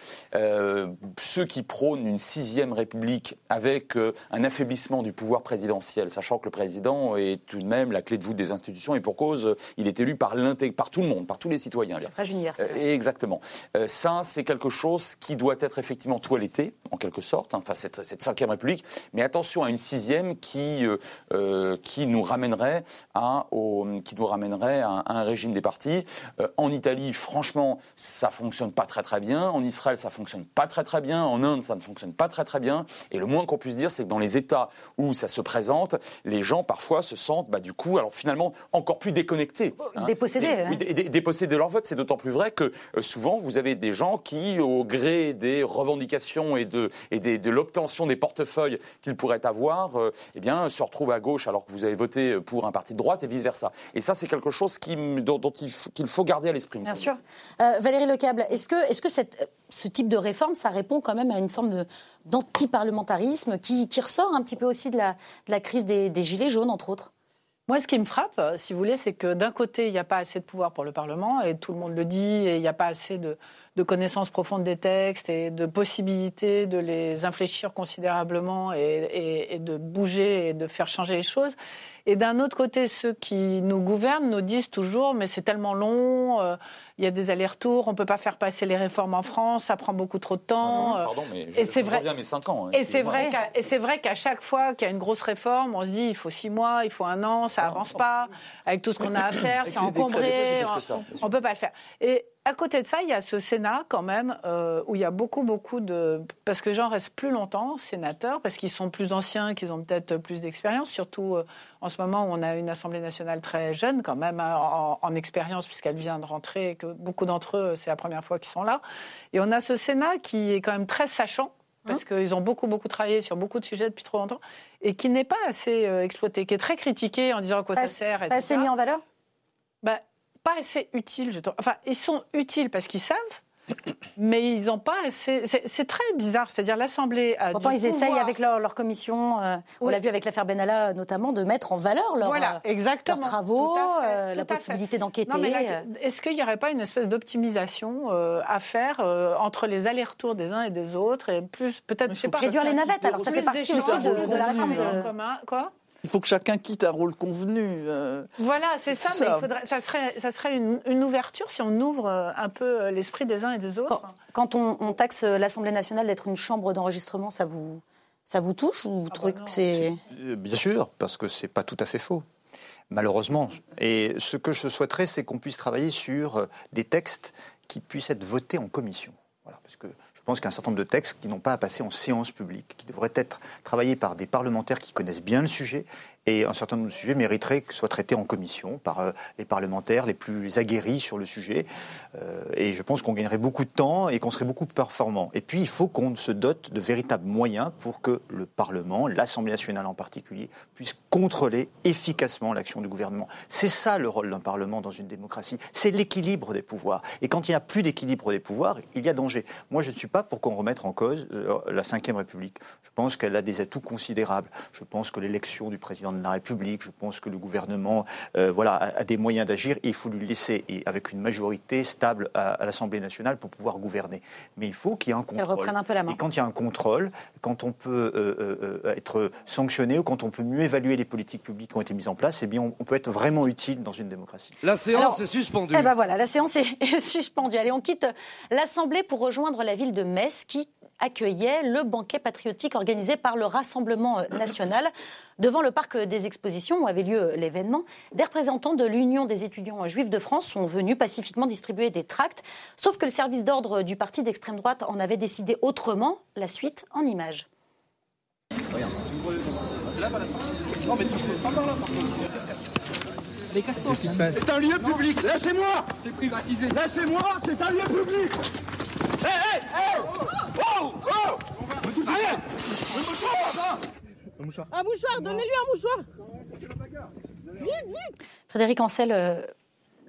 ceux qui prônent une sixième république avec un affaiblissement du pouvoir présidentiel, sachant que le président est tout de même la clé de voûte des institutions, et pour cause, il est élu par, par tout le monde, par tous les citoyens. Suffrage universel. exactement. ça, c'est quelque chose qui doit être effectivement toiletté, en quelque sorte, hein, enfin cette, cette cinquième république, mais attention à une sixième qui, qui qui nous ramènerait à, au, qui nous ramènerait à, un régime des partis. Euh, en Italie, franchement, ça fonctionne pas très très bien. En Israël, ça fonctionne pas très très bien. En Inde, ça ne fonctionne pas très très bien. Et le moins qu'on puisse dire, c'est que dans les États où ça se présente, les gens parfois se sentent, bah, du coup, alors finalement, encore plus déconnectés. Hein. Dépossédés. Hein. dépossédés de leur vote. C'est d'autant plus vrai que euh, souvent, vous avez des gens qui, au gré des revendications et de, et de l'obtention des portefeuilles qu'ils pourraient avoir, euh, eh bien, se retrouvent à gauche alors que vous vous avez voté pour un parti de droite et vice-versa. Et ça, c'est quelque chose qui, dont, il, faut garder à l'esprit. Bien sûr. Euh, Valérie Lecable, est-ce que, est -ce que cette, ce type de réforme, ça répond quand même à une forme d'anti-parlementarisme qui, qui, ressort un petit peu aussi de la, de la crise des, des Gilets jaunes, entre autres? Moi, ce qui me frappe, si vous voulez, c'est que d'un côté, il n'y a pas assez de pouvoir pour le Parlement, et tout le monde le dit, et il n'y a pas assez de, de connaissances profondes des textes et de possibilités de les infléchir considérablement et, de bouger et de faire changer les choses. Et d'un autre côté, ceux qui nous gouvernent nous disent toujours, mais c'est tellement long, euh, il y a des allers-retours, on ne peut pas faire passer les réformes en France, ça prend beaucoup trop de temps. pardon, mais je, et c'est vrai. mes cinq ans. Hein, et c'est vrai, et c'est vrai qu'à chaque fois qu'il y a une grosse réforme, on se dit, il faut six mois, il faut un an, ça avance pas, avec tout ce qu'on a à faire, c'est encombré, on ne peut pas le faire. Et à côté de ça, il y a ce Sénat quand même euh, où il y a beaucoup, beaucoup de... Parce que les gens restent plus longtemps sénateurs, parce qu'ils sont plus anciens, qu'ils ont peut-être plus d'expérience, surtout euh, en ce moment où on a une Assemblée nationale très jeune quand même hein, en, expérience, puisqu'elle vient de rentrer, et que beaucoup d'entre eux, c'est la première fois qu'ils sont là. Et on a ce Sénat qui est quand même très sachant, parce hein qu'ils ont beaucoup, beaucoup travaillé sur beaucoup de sujets depuis trop longtemps, et qui n'est pas assez euh, exploité, qui est très critiqué en disant à quoi ça sert. Pas assez mis en valeur? Bah, pas assez utiles. Je Enfin, ils sont utiles parce qu'ils savent, mais ils n'ont pas assez. C'est très bizarre. C'est-à-dire l'Assemblée a. Pourtant, ils essayent avec leur, commission, euh, on l'a vu avec l'affaire Benalla notamment, de mettre en valeur leur, voilà, leurs travaux, euh, la possibilité d'enquêter. Est-ce qu'il n'y aurait pas une espèce d'optimisation euh, à faire entre les allers-retours des uns et des autres et plus peut-être, je sais pas. Réduire les navettes. Alors ça fait partie aussi de, de, la réforme de... commun. Quoi? Il faut que chacun quitte un rôle convenu. Euh, voilà, c'est ça, mais il faudrait, ça serait, ça serait une, ouverture si on ouvre euh, un peu euh, l'esprit des uns et des autres. Quand, on, taxe l'Assemblée nationale d'être une chambre d'enregistrement, ça vous, ça vous touche ou vous ah trouvez bah que c'est... Bien sûr, parce que c'est pas tout à fait faux. Malheureusement. Et ce que je souhaiterais, c'est qu'on puisse travailler sur des textes qui puissent être votés en commission. Voilà, parce que je pense qu'il y a un certain nombre de textes qui n'ont pas à passer en séance publique, qui devraient être travaillés par des parlementaires qui connaissent bien le sujet Et un certain nombre de sujets mériteraient que soient traités en commission par euh, les parlementaires les plus aguerris sur le sujet. Euh, et je pense qu'on gagnerait beaucoup de temps et qu'on serait beaucoup plus performant. Et puis, il faut qu'on se dote de véritables moyens pour que le Parlement, l'Assemblée nationale en particulier, puisse contrôler efficacement l'action du gouvernement. C'est ça le rôle d'un Parlement dans une démocratie. C'est l'équilibre des pouvoirs. Et quand il n'y a plus d'équilibre des pouvoirs, il y a danger. Moi, je ne suis pas pour qu'on remette en cause euh, la Ve République. Je pense qu'elle a des atouts considérables. Je pense que l'élection du président de la République, je pense que le gouvernement euh, voilà, a, des moyens d'agir et il faut lui laisser, et avec une majorité stable à, l'Assemblée nationale pour pouvoir gouverner. Mais il faut qu'il y ait un contrôle. Elle reprenne un peu la main. Et quand il y a un contrôle, quand on peut euh, être sanctionné ou quand on peut mieux évaluer les politiques publiques qui ont été mises en place, eh bien, on, peut être vraiment utile dans une démocratie. La séance est suspendue. Eh ben voilà, la séance *laughs* est suspendue. Allez, on quitte l'Assemblée pour rejoindre la ville de Metz qui accueillait le banquet patriotique organisé par le Rassemblement national. Devant le parc des expositions où avait lieu l'événement, des représentants de l'Union des étudiants juifs de France sont venus pacifiquement distribuer des tracts, sauf que le service d'ordre du parti d'extrême droite en avait décidé autrement. La suite en images. C'est un lieu public Lâchez-moi! C'est privatisé. Lâchez-moi C'est un lieu public! Hé hé hé! Oh Oh Un mouchoir. Un mouchoir Donnez-lui un mouchoir. Vite, vite Frédéric Ancel, euh,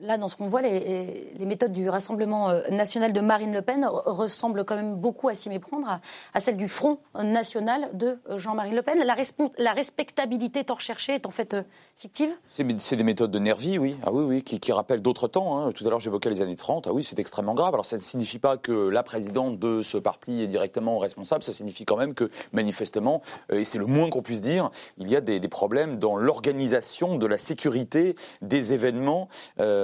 là, dans ce qu'on voit, les, méthodes du Rassemblement euh, national de Marine Le Pen ressemblent quand même beaucoup à s'y méprendre à, celles du Front national de Jean-Marie Le Pen. La, respectabilité tant recherchée est en fait euh, fictive C'est des méthodes de nervis, oui, ah, oui, oui qui, rappellent d'autres temps. Hein. Tout à l'heure, j'évoquais les années 30. Ah oui, c'est extrêmement grave. Alors, ça ne signifie pas que la présidente de ce parti est directement responsable. Ça signifie quand même que, manifestement, euh, et c'est le moins qu'on puisse dire, il y a des, problèmes dans l'organisation de la sécurité des événements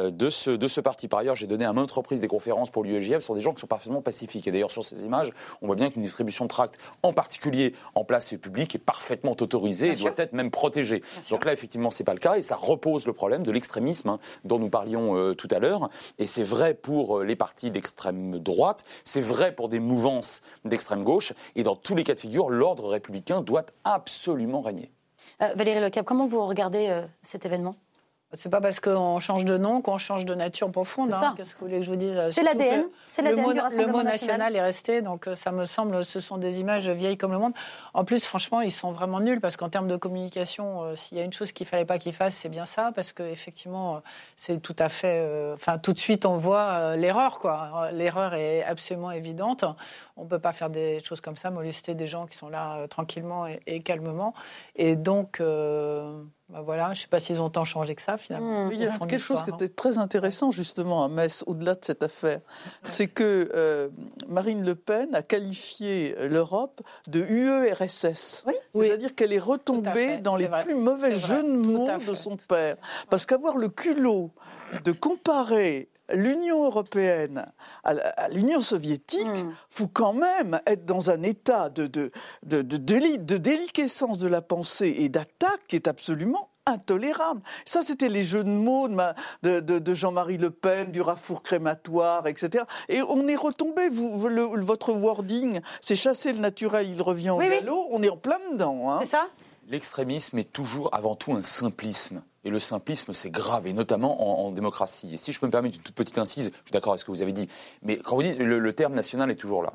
de ce, de ce parti. Par ailleurs, j'ai donné à maintes reprises des conférences pour l'UEJF sur des gens qui sont parfaitement pacifiques. Et d'ailleurs, sur ces images, on voit bien qu'une distribution de tracts, en particulier en place publique, est parfaitement autorisée et doit être même protégée. Donc là, effectivement, c'est pas le cas et ça repose le problème de l'extrémisme hein, dont nous parlions euh, tout à l'heure. Et c'est vrai pour euh, les partis d'extrême droite, c'est vrai pour des mouvances d'extrême gauche. Et dans tous les cas de figure, l'ordre républicain doit absolument régner. Euh, Valérie Lecap, comment vous regardez cet événement? C'est pas parce qu'on change de nom qu'on change de nature profonde. Hein. Qu'est-ce que vous voulez que je vous dise? C'est l'ADN. C'est l'ADN du Le mot national est resté, donc euh, ça me semble, ce sont des images vieilles comme le monde. En plus, franchement, ils sont vraiment nuls parce qu'en termes de communication, euh, s'il y a une chose qu'il fallait pas qu'ils fassent, c'est bien ça, parce que effectivement, euh, c'est tout à fait. Enfin, tout de suite, on voit l'erreur, quoi. L'erreur est absolument évidente. On peut pas faire des choses comme ça, molester des gens qui sont là tranquillement et, calmement. Et donc. Bah voilà, je ne sais pas s'ils ont tant changé que ça finalement. Mmh. il y a quelque chose qui était très intéressant justement à Metz, au-delà de cette affaire, c'est que euh, Marine Le Pen a qualifié l'Europe de UERSS. C'est-à-dire qu'elle est retombée dans les plus mauvais jeux de mots de son père. Parce qu'avoir le culot de comparer l'Union européenne à l'Union soviétique, il hmm. faut quand même être dans un état de, de, de, de, de déliquescence de la pensée et d'attaque qui est absolument intolérable. Ça, c'était les jeux de mots de, de, Jean-Marie Le Pen, du rafour crématoire, etc. Et on est retombé, vous, votre wording, c'est chasser le naturel, il revient au galop, on est en plein dedans. Hein. C'est ça? L'extrémisme est toujours avant tout un simplisme. Et le simplisme, c'est grave, et notamment en, démocratie. Et si je peux me permettre une toute petite incise, je suis d'accord avec ce que vous avez dit, mais quand vous dites le, terme national est toujours là.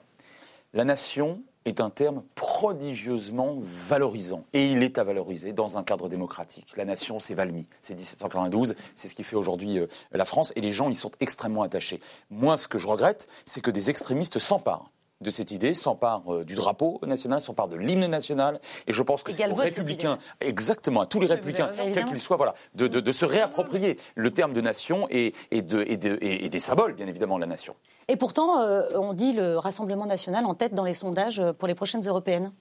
La nation est un terme prodigieusement valorisant. Et il est à valoriser dans un cadre démocratique. La nation, c'est Valmy, c'est 1792, c'est ce qui fait aujourd'hui euh, la France, et les gens y sont extrêmement attachés. Moi, ce que je regrette, c'est que des extrémistes s'emparent de cette idée, s'empare euh, du drapeau national, s'empare de l'hymne national. Et je pense que c'est aux républicains, exactement, à tous les républicains, quels qu'ils soient, voilà, de, se réapproprier le terme de nation et, des symboles, bien évidemment, de la nation. Et pourtant, euh, on dit le Rassemblement national en tête dans les sondages pour les prochaines européennes.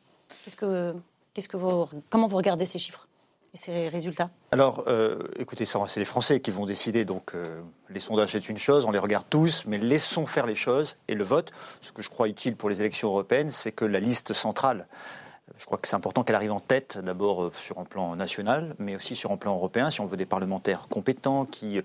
que, que vous, comment vous regardez ces chiffres? Et ces résultats Alors, euh, écoutez, c'est les Français qui vont décider. Donc, euh, les sondages, c'est une chose, on les regarde tous, mais laissons faire les choses et le vote. Ce que je crois utile pour les élections européennes, c'est que la liste centrale, je crois que c'est important qu'elle arrive en tête, d'abord euh, sur un plan national, mais aussi sur un plan européen, si on veut des parlementaires compétents qui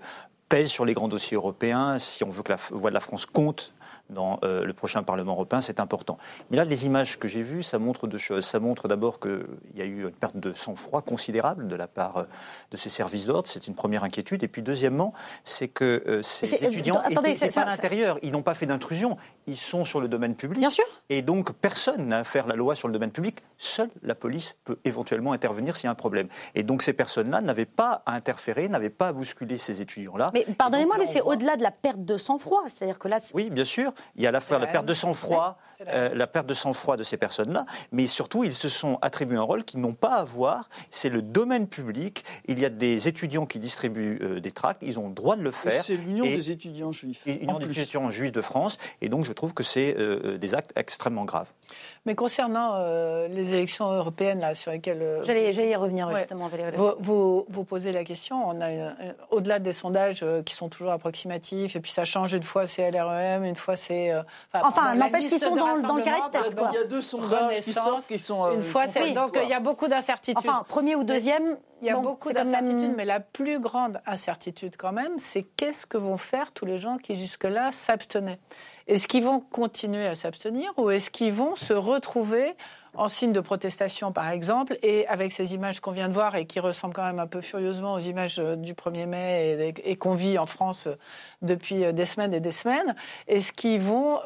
pèsent sur les grands dossiers européens, si on veut que la voix de la France compte dans euh, le prochain Parlement européen, c'est important. Mais là, les images que j'ai vues, ça montre deux choses. Ça montre d'abord qu'il y a eu une perte de sang-froid considérable de la part euh, de ces services d'ordre. C'est une première inquiétude. Et puis, deuxièmement, c'est que euh, ces étudiants n'étaient pas à l'intérieur. Ils n'ont pas fait d'intrusion. Ils sont sur le domaine public. Bien sûr. Et donc, personne n'a à faire la loi sur le domaine public. Seule la police peut éventuellement intervenir s'il y a un problème. Et donc, ces personnes-là n'avaient pas à interférer, n'avaient pas à bousculer ces étudiants-là. Mais pardonnez-moi, mais c'est au-delà de la perte de sang-froid. C'est-à-dire que là. Oui, bien sûr. Il y a la, la perte de sang-froid, euh, la perte de sang-froid de ces personnes-là, mais surtout, ils se sont attribués un rôle qu'ils n'ont pas à avoir. C'est le domaine public. Il y a des étudiants qui distribuent euh, des tracts. Ils ont le droit de le faire. C'est l'Union des étudiants juifs. L'Union des étudiants juifs de France. Et donc, je trouve que c'est euh, des actes extrêmement graves. Mais concernant les élections européennes là, sur lesquelles. J'allais y revenir justement, Valérie. Vous, vous, posez la question. On a au-delà des sondages qui sont toujours approximatifs, et puis ça change une fois c'est LREM, une fois c'est. enfin, n'empêche qu'ils sont dans, le caractère. Il y a deux sondages qui sortent qui sont. une fois, c'est donc il y a beaucoup d'incertitudes. Enfin, premier ou deuxième. Il y a beaucoup d'incertitudes, mais la plus grande incertitude quand même, c'est qu'est-ce que vont faire tous les gens qui jusque-là s'abstenaient? Est-ce qu'ils vont continuer à s'abstenir ou est-ce qu'ils vont se retrouver en signe de protestation, par exemple, et avec ces images qu'on vient de voir et qui ressemblent quand même un peu furieusement aux images euh, du 1er mai et, qu'on vit en France euh, depuis euh, des semaines et des semaines, est-ce qu'ils vont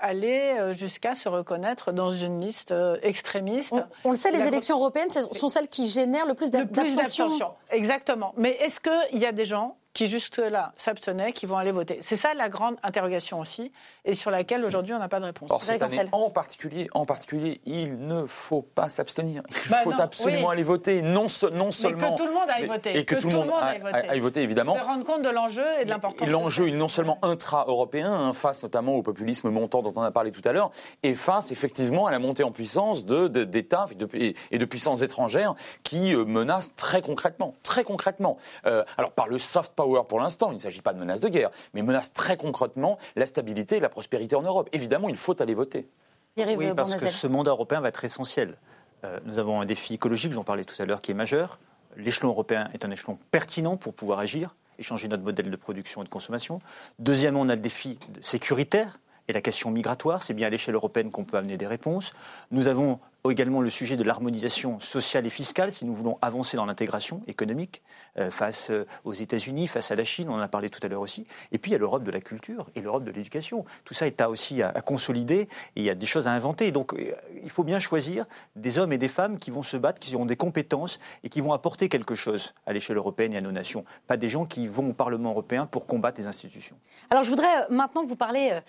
aller jusqu'à se reconnaître dans une liste extrémiste on, le sait, les élections européennes sont celles qui génèrent le plus d'abstention. Exactement. Mais est-ce qu'il y a des gens qui jusque-là s'abstenaient, qui vont aller voter. C'est ça la grande interrogation aussi, et sur laquelle aujourd'hui on n'a pas de réponse. Alors cette année, en particulier, en particulier, il ne faut pas s'abstenir. Il bah faut absolument aller voter, non, non seulement. Mais que tout le monde aille voter. Et que, tout, le monde aille voter. évidemment. Se rendre compte de l'enjeu et de l'importance. L'enjeu, non seulement intra-européen, hein, face notamment au populisme montant dont on a parlé tout à l'heure, et face effectivement à la montée en puissance d'États de, et, de, puissances étrangères qui euh, menacent très concrètement, très concrètement. Euh, alors par le soft power pour l'instant. Il ne s'agit pas de menace de guerre, mais menace très concrètement la stabilité et la prospérité en Europe. Évidemment, il faut aller voter. Oui, parce que ce mandat européen va être essentiel. Euh, nous avons un défi écologique, j'en parlais tout à l'heure, qui est majeur. L'échelon européen est un échelon pertinent pour pouvoir agir et changer notre modèle de production et de consommation. Deuxièmement, on a le défi sécuritaire et la question migratoire. C'est bien à l'échelle européenne qu'on peut amener des réponses. Nous avons également le sujet de l'harmonisation sociale et fiscale si nous voulons avancer dans l'intégration économique euh, face euh, aux États-Unis, face à la Chine, on en a parlé tout à l'heure aussi. Et puis il y a l'Europe de la culture et l'Europe de l'éducation. Tout ça est à aussi à, consolider et il y a des choses à inventer. Donc euh, il faut bien choisir des hommes et des femmes qui vont se battre, qui ont des compétences et qui vont apporter quelque chose à l'échelle européenne et à nos nations. Pas des gens qui vont au Parlement européen pour combattre les institutions. Alors je voudrais maintenant vous parler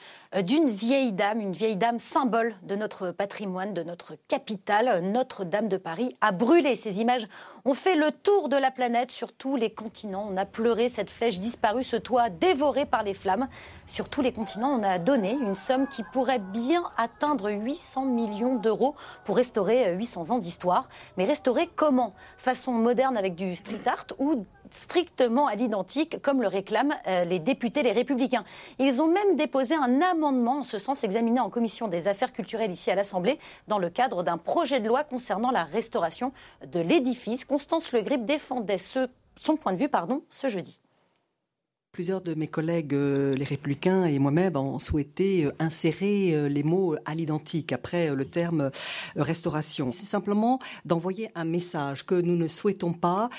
d'une vieille dame, une vieille dame symbole de notre patrimoine, de notre capitale notre-Dame de Paris, a brûlé. Ces images ont fait le tour de la planète sur tous les continents. On a pleuré cette flèche disparue, ce toit dévoré par les flammes. Sur tous les continents, on a donné une somme qui pourrait bien atteindre 800 millions d'euros pour restaurer 800 ans d'histoire. Mais restaurer comment? Façon moderne avec du street art ou strictement à l'identique, comme le réclament euh, les députés les républicains. Ils ont même déposé un amendement en ce sens examiné en commission des affaires culturelles ici à l'Assemblée dans le cadre d'un projet de loi concernant la restauration de l'édifice. Constance Le Grip défendait son point de vue pardon, ce jeudi. Plusieurs de mes collègues, euh, les républicains et moi-même, ont souhaité euh, insérer euh, les mots à l'identique après le terme restauration. C'est simplement d'envoyer un message que nous ne souhaitons pas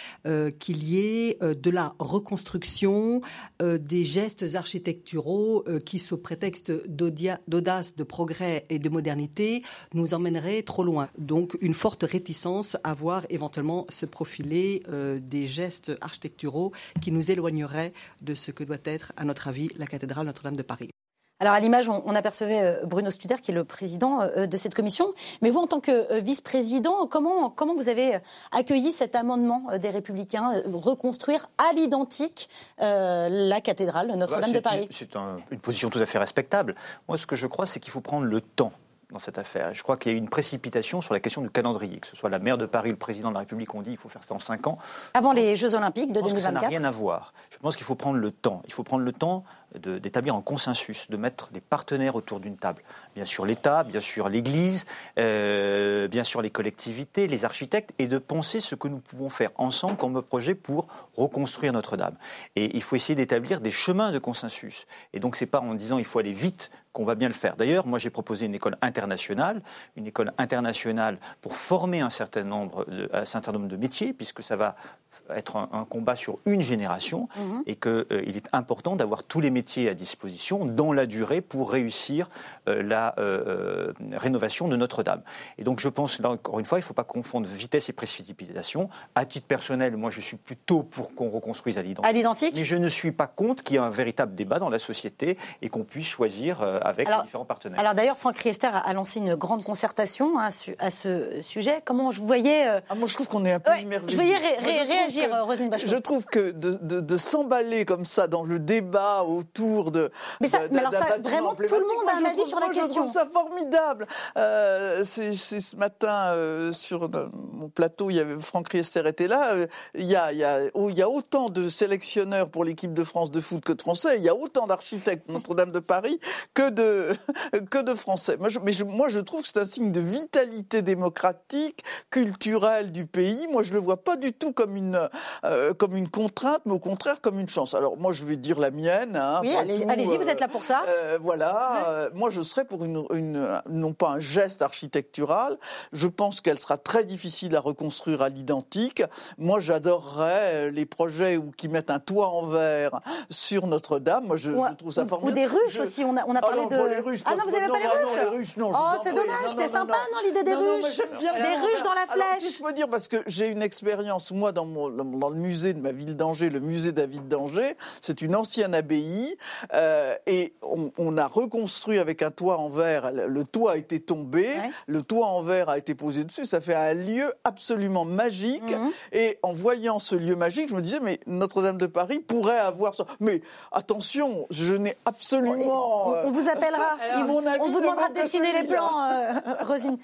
qu'il y ait de la reconstruction des gestes architecturaux qui, sous prétexte d'audace, de progrès et de modernité, nous emmèneraient trop loin. Donc une forte réticence à voir éventuellement se profiler des gestes architecturaux qui nous éloigneraient de ce ce que doit être, à notre avis, la cathédrale Notre-Dame de Paris. Alors à l'image, on, apercevait euh, Bruno Studer, qui est le président euh, de cette commission. Mais vous, en tant que euh, vice-président, comment, comment vous avez accueilli cet amendement des Républicains, reconstruire à l'identique la cathédrale Notre-Dame bah, de Paris? C'est une position tout à fait respectable. Moi, ce que je crois, c'est qu'il faut prendre le temps dans cette affaire. Je crois qu'il y a eu une précipitation sur la question du calendrier, que ce soit la maire de Paris, le président de la République, on dit il faut faire ça en 5 ans. Avant les Jeux Olympiques de 2024 Ça n'a rien à voir. Je pense qu'il faut prendre le temps. Il faut prendre le temps d'établir un consensus, de mettre des partenaires autour d'une table. Bien sûr l'État, bien sûr l'Église, euh, bien sûr les collectivités, les architectes, et de penser ce que nous pouvons faire ensemble comme projet pour reconstruire Notre-Dame. Et il faut essayer d'établir des chemins de consensus. Et donc c'est pas en disant il faut aller vite qu'on va bien le faire. D'ailleurs, moi j'ai proposé une école internationale, une école internationale pour former un certain nombre de, un certain nombre de métiers, puisque ça va être un, combat sur une génération, mhm. et qu'il euh, est important d'avoir tous les métiers à disposition dans la durée pour réussir euh, la euh, rénovation de Notre-Dame. Et donc je pense, là encore une fois, il ne faut pas confondre vitesse et précipitation. À titre personnel, moi je suis plutôt pour qu'on reconstruise à l'identique. Mais je ne suis pas contre qu'il y ait un véritable débat dans la société et qu'on puisse choisir avec les différents partenaires. Alors d'ailleurs, Franck Riester a, lancé une grande concertation hein, à ce sujet. Comment je voyais euh, ah, Moi, je trouve qu'on est un peu ouais, Je voyais réagir, que. Je trouve que de, s'emballer comme ça dans le débat autour de. Mais, ça, mais alors ça, vraiment, tout le monde a un avis sur la question. Je trouve ça formidable. Euh, c'est ce matin euh, sur mon plateau, il y avait Franck Riester était là. il y a, il y a, oh, il y a autant de sélectionneurs pour l'équipe de France de foot que de Français. Il y a autant d'architectes Notre-Dame de Paris que de, *laughs* que de Français. Moi je, mais moi, je trouve que c'est un signe de vitalité démocratique, culturelle du pays. Moi, je le vois pas du tout comme une, euh, comme une contrainte, mais au contraire comme une chance. Alors, moi, je vais dire la mienne. Hein, oui, allez-y, vous êtes là pour ça. Euh, voilà. Euh, moi, je serais pour une, une, non pas un geste architectural. Je pense qu'elle sera très difficile à reconstruire à l'identique. Moi, j'adorerais les projets où, qui mettent un toit en verre sur Notre-Dame. Moi, je, trouve ça formidable. Ou des ruches aussi. On a, on a parlé de. Les ruches, ah non, vous n'avez pas les ruches, les ruches non, Oh, c'est dommage, c'était sympa, non, l'idée des ruches Des ruches dans la flèche. si je peux dire, parce que j'ai une expérience, moi, dans, mon, dans le musée de ma ville d'Angers, le musée David d'Angers, c'est une ancienne abbaye, euh, et on, on, a reconstruit avec un toit en verre. Le toit a été tombé, le toit en verre a été posé dessus. Ça fait un lieu absolument magique. Mhm. Et en voyant ce lieu magique, je me disais, mais Notre-Dame de Paris pourrait avoir ça. Mais attention, je n'ai absolument. On, vous appellera. on vous demandera de dessiner les plans, euh, Rosine.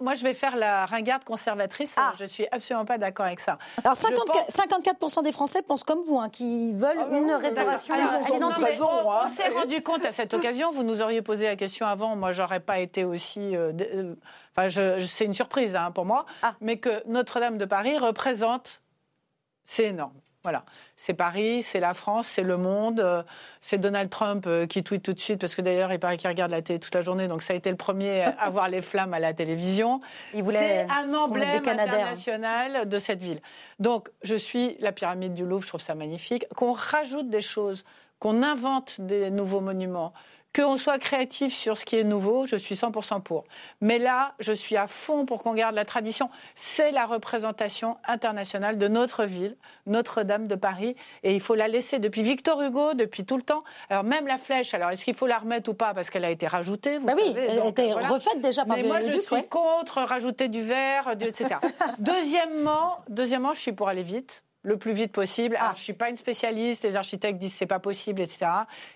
Moi, je vais faire la ringarde conservatrice. Ah. Je suis absolument pas d'accord avec ça. Alors, 54% des Français pensent comme vous, hein, qui veulent ah une restauration à l'identique. On, hein. s'est rendu compte à cette occasion, vous nous auriez posé la question avant, moi, j'aurais pas été aussi. Euh, euh, enfin, c'est une surprise hein, pour moi, ah. mais que Notre-Dame de Paris représente. C'est énorme. Voilà. C'est Paris, c'est la France, c'est le monde. Euh, c'est Donald Trump euh, qui tweet tout de suite, parce que d'ailleurs, il paraît qu'il regarde la télé toute la journée, donc ça a été le premier à *laughs* voir les flammes à la télévision. Il voulait c'est un emblème international de cette ville. Donc, je suis la pyramide du Louvre, je trouve ça magnifique. Qu'on rajoute des choses, qu'on invente des nouveaux monuments, qu'on soit créatif sur ce qui est nouveau, je suis 100% pour. Mais là, je suis à fond pour qu'on garde la tradition. C'est la représentation internationale de notre ville, Notre-Dame de Paris, et il faut la laisser depuis Victor Hugo, depuis tout le temps. Alors même la flèche, alors est-ce qu'il faut la remettre ou pas? Parce qu'elle a été rajoutée vous bah Oui, elle a été refaite déjà par Mais moi, je suis contre rajouter du verre, etc. *laughs* deuxièmement, deuxièmement, je suis pour aller vite le plus vite possible. Ah. je suis pas une spécialiste, les architectes disent c'est pas possible, etc.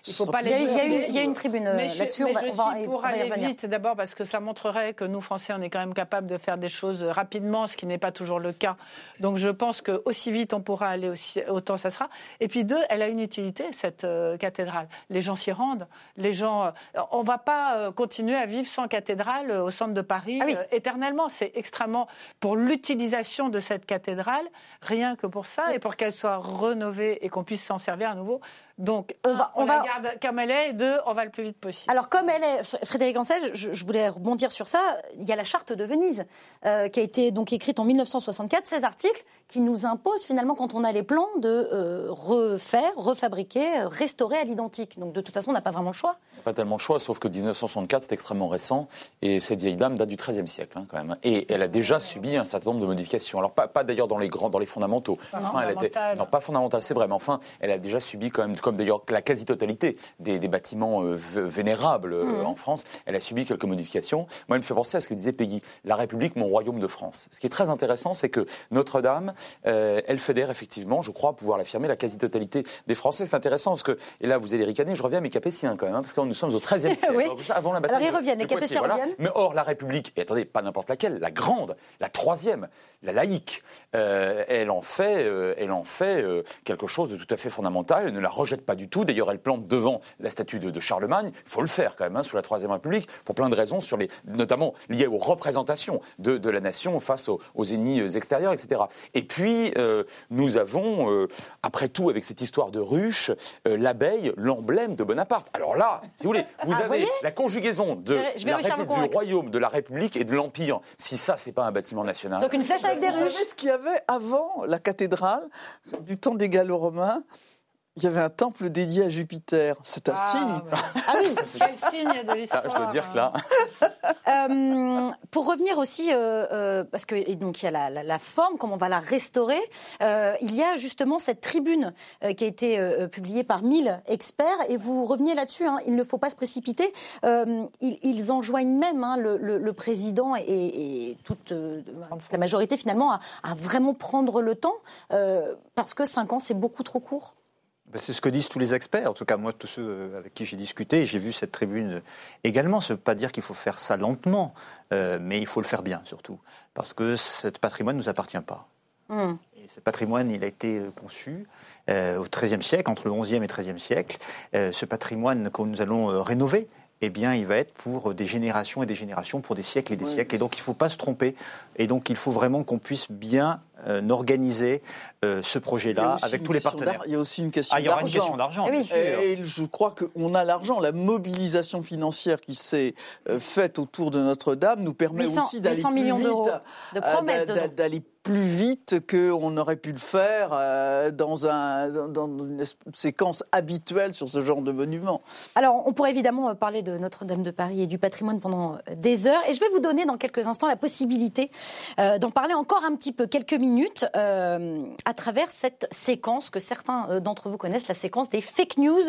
Il faut pas les. Il y, a, une, il y a une tribune euh, là-dessus. On va, je suis pour aller vite d'abord parce que ça montrerait que nous Français on est quand même capable de faire des choses rapidement, ce qui n'est pas toujours le cas. Donc je pense que aussi vite on pourra aller, aussi, autant ça sera. Et puis deux, elle a une utilité cette euh, cathédrale. Les gens s'y rendent. Les gens, euh, on va pas continuer à vivre sans cathédrale au centre de Paris ah éternellement. C'est extrêmement pour l'utilisation de cette cathédrale, rien que pour ça et pour qu'elle soit rénovée et qu'on puisse s'en servir à nouveau. Donc, on, va, on, la garde comme elle est, et deux, on va le plus vite possible. Alors, comme elle est, Frédéric Ancel, je, voulais rebondir sur ça. Il y a la charte de Venise, euh, qui a été donc écrite en 1964, ces articles qui nous imposent finalement, quand on a les plans, de euh, refaire, refabriquer, restaurer à l'identique. Donc, de toute façon, on n'a pas vraiment le choix. Pas tellement le choix, sauf que 1964, c'est extrêmement récent, et cette vieille dame date du XIIIe siècle, hein, quand même. Et elle a déjà subi un certain nombre de modifications. Alors, pas, pas d'ailleurs dans les grands, dans les fondamentaux. enfin, elle était, non, pas fondamentale, c'est vrai, mais enfin, elle a déjà subi quand même, comme d'ailleurs la quasi-totalité des, bâtiments euh, vénérables euh, mmh. en France, elle a subi quelques modifications. Moi, elle me fait penser à ce que disait Peggy, la République, mon royaume de France. Ce qui est très intéressant, c'est que Notre-Dame, euh, elle fédère effectivement, je crois pouvoir l'affirmer, la quasi-totalité des Français. C'est intéressant parce que, et là vous allez ricaner, je reviens à mes Capétiens quand même, hein, parce que nous sommes au XIIIe *laughs* siècle, oui. avant la bataille. Alors ils reviennent, les Capétiens reviennent. Mais or, la République, et attendez, pas n'importe laquelle, la grande, la troisième, la laïque, elle en fait elle en fait quelque chose de tout à fait fondamental. Elle ne la rejette pas du tout. D'ailleurs, elle plante devant la statue de, Charlemagne. Il faut le faire quand même hein, sous la Troisième République pour plein de raisons, sur les, notamment liées aux représentations de, la nation face aux, ennemis extérieurs, etc. Et puis, nous avons, après tout, avec cette histoire de ruche, l'abeille, l'emblème de Bonaparte. Alors là, si vous voulez, vous ah, avez la conjugaison de la du royaume, de la République et de l'Empire. Si ça, c'est pas un bâtiment national. Donc une flèche avec des ruches. Vous savez ce qu'il y avait avant la cathédrale du temps des Gallo-Romains? Il y avait un temple dédié à Jupiter. C'est un ah, signe. *laughs* Ah oui, quel signe de l'histoire. Ah, je dois dire que là. Euh, pour revenir aussi, euh, euh, parce que donc il y a la, forme, comment on va la restaurer. il y a justement cette tribune qui a été publiée par 1000 experts, et vous revenez là-dessus. Hein, il ne faut pas se précipiter. Ils, enjoignent même hein, le, président et, toute la majorité finalement à, à, vraiment prendre le temps, parce que 5 ans c'est beaucoup trop court. Ben, c'est ce que disent tous les experts, en tout cas moi, tous ceux euh, avec qui j'ai discuté, j'ai vu cette tribune également. Ça ne veut pas dire qu'il faut faire ça lentement, euh, mais il faut le faire bien surtout, parce que ce patrimoine ne nous appartient pas. Hmm. Et ce patrimoine, il a été euh, conçu au XIIIe siècle, entre le XIe et XIIIe siècle. ce patrimoine que nous allons rénover, eh bien, il va être pour des générations et des générations, pour des siècles et des siècles. Et donc, il ne faut pas se tromper. Et donc, il faut vraiment qu'on puisse bien euh, organiser euh, ce projet-là avec tous les partenaires. Il y a aussi une question d'argent. Ah, il y aura une question d'argent. Eh et, je crois qu'on a l'argent. La mobilisation financière qui s'est euh, faite autour de Notre-Dame nous permet aussi d'aller plus millions vite, d'aller plus vite qu'on aurait pu le faire dans, un, dans une séquence habituelle sur ce genre de monument. Alors, on pourrait évidemment parler de Notre-Dame de Paris et du patrimoine pendant des heures. Et je vais vous donner dans quelques instants la possibilité d'en parler encore un petit peu, quelques minutes euh, à travers cette séquence que certains euh, d'entre vous connaissent, la séquence des fake news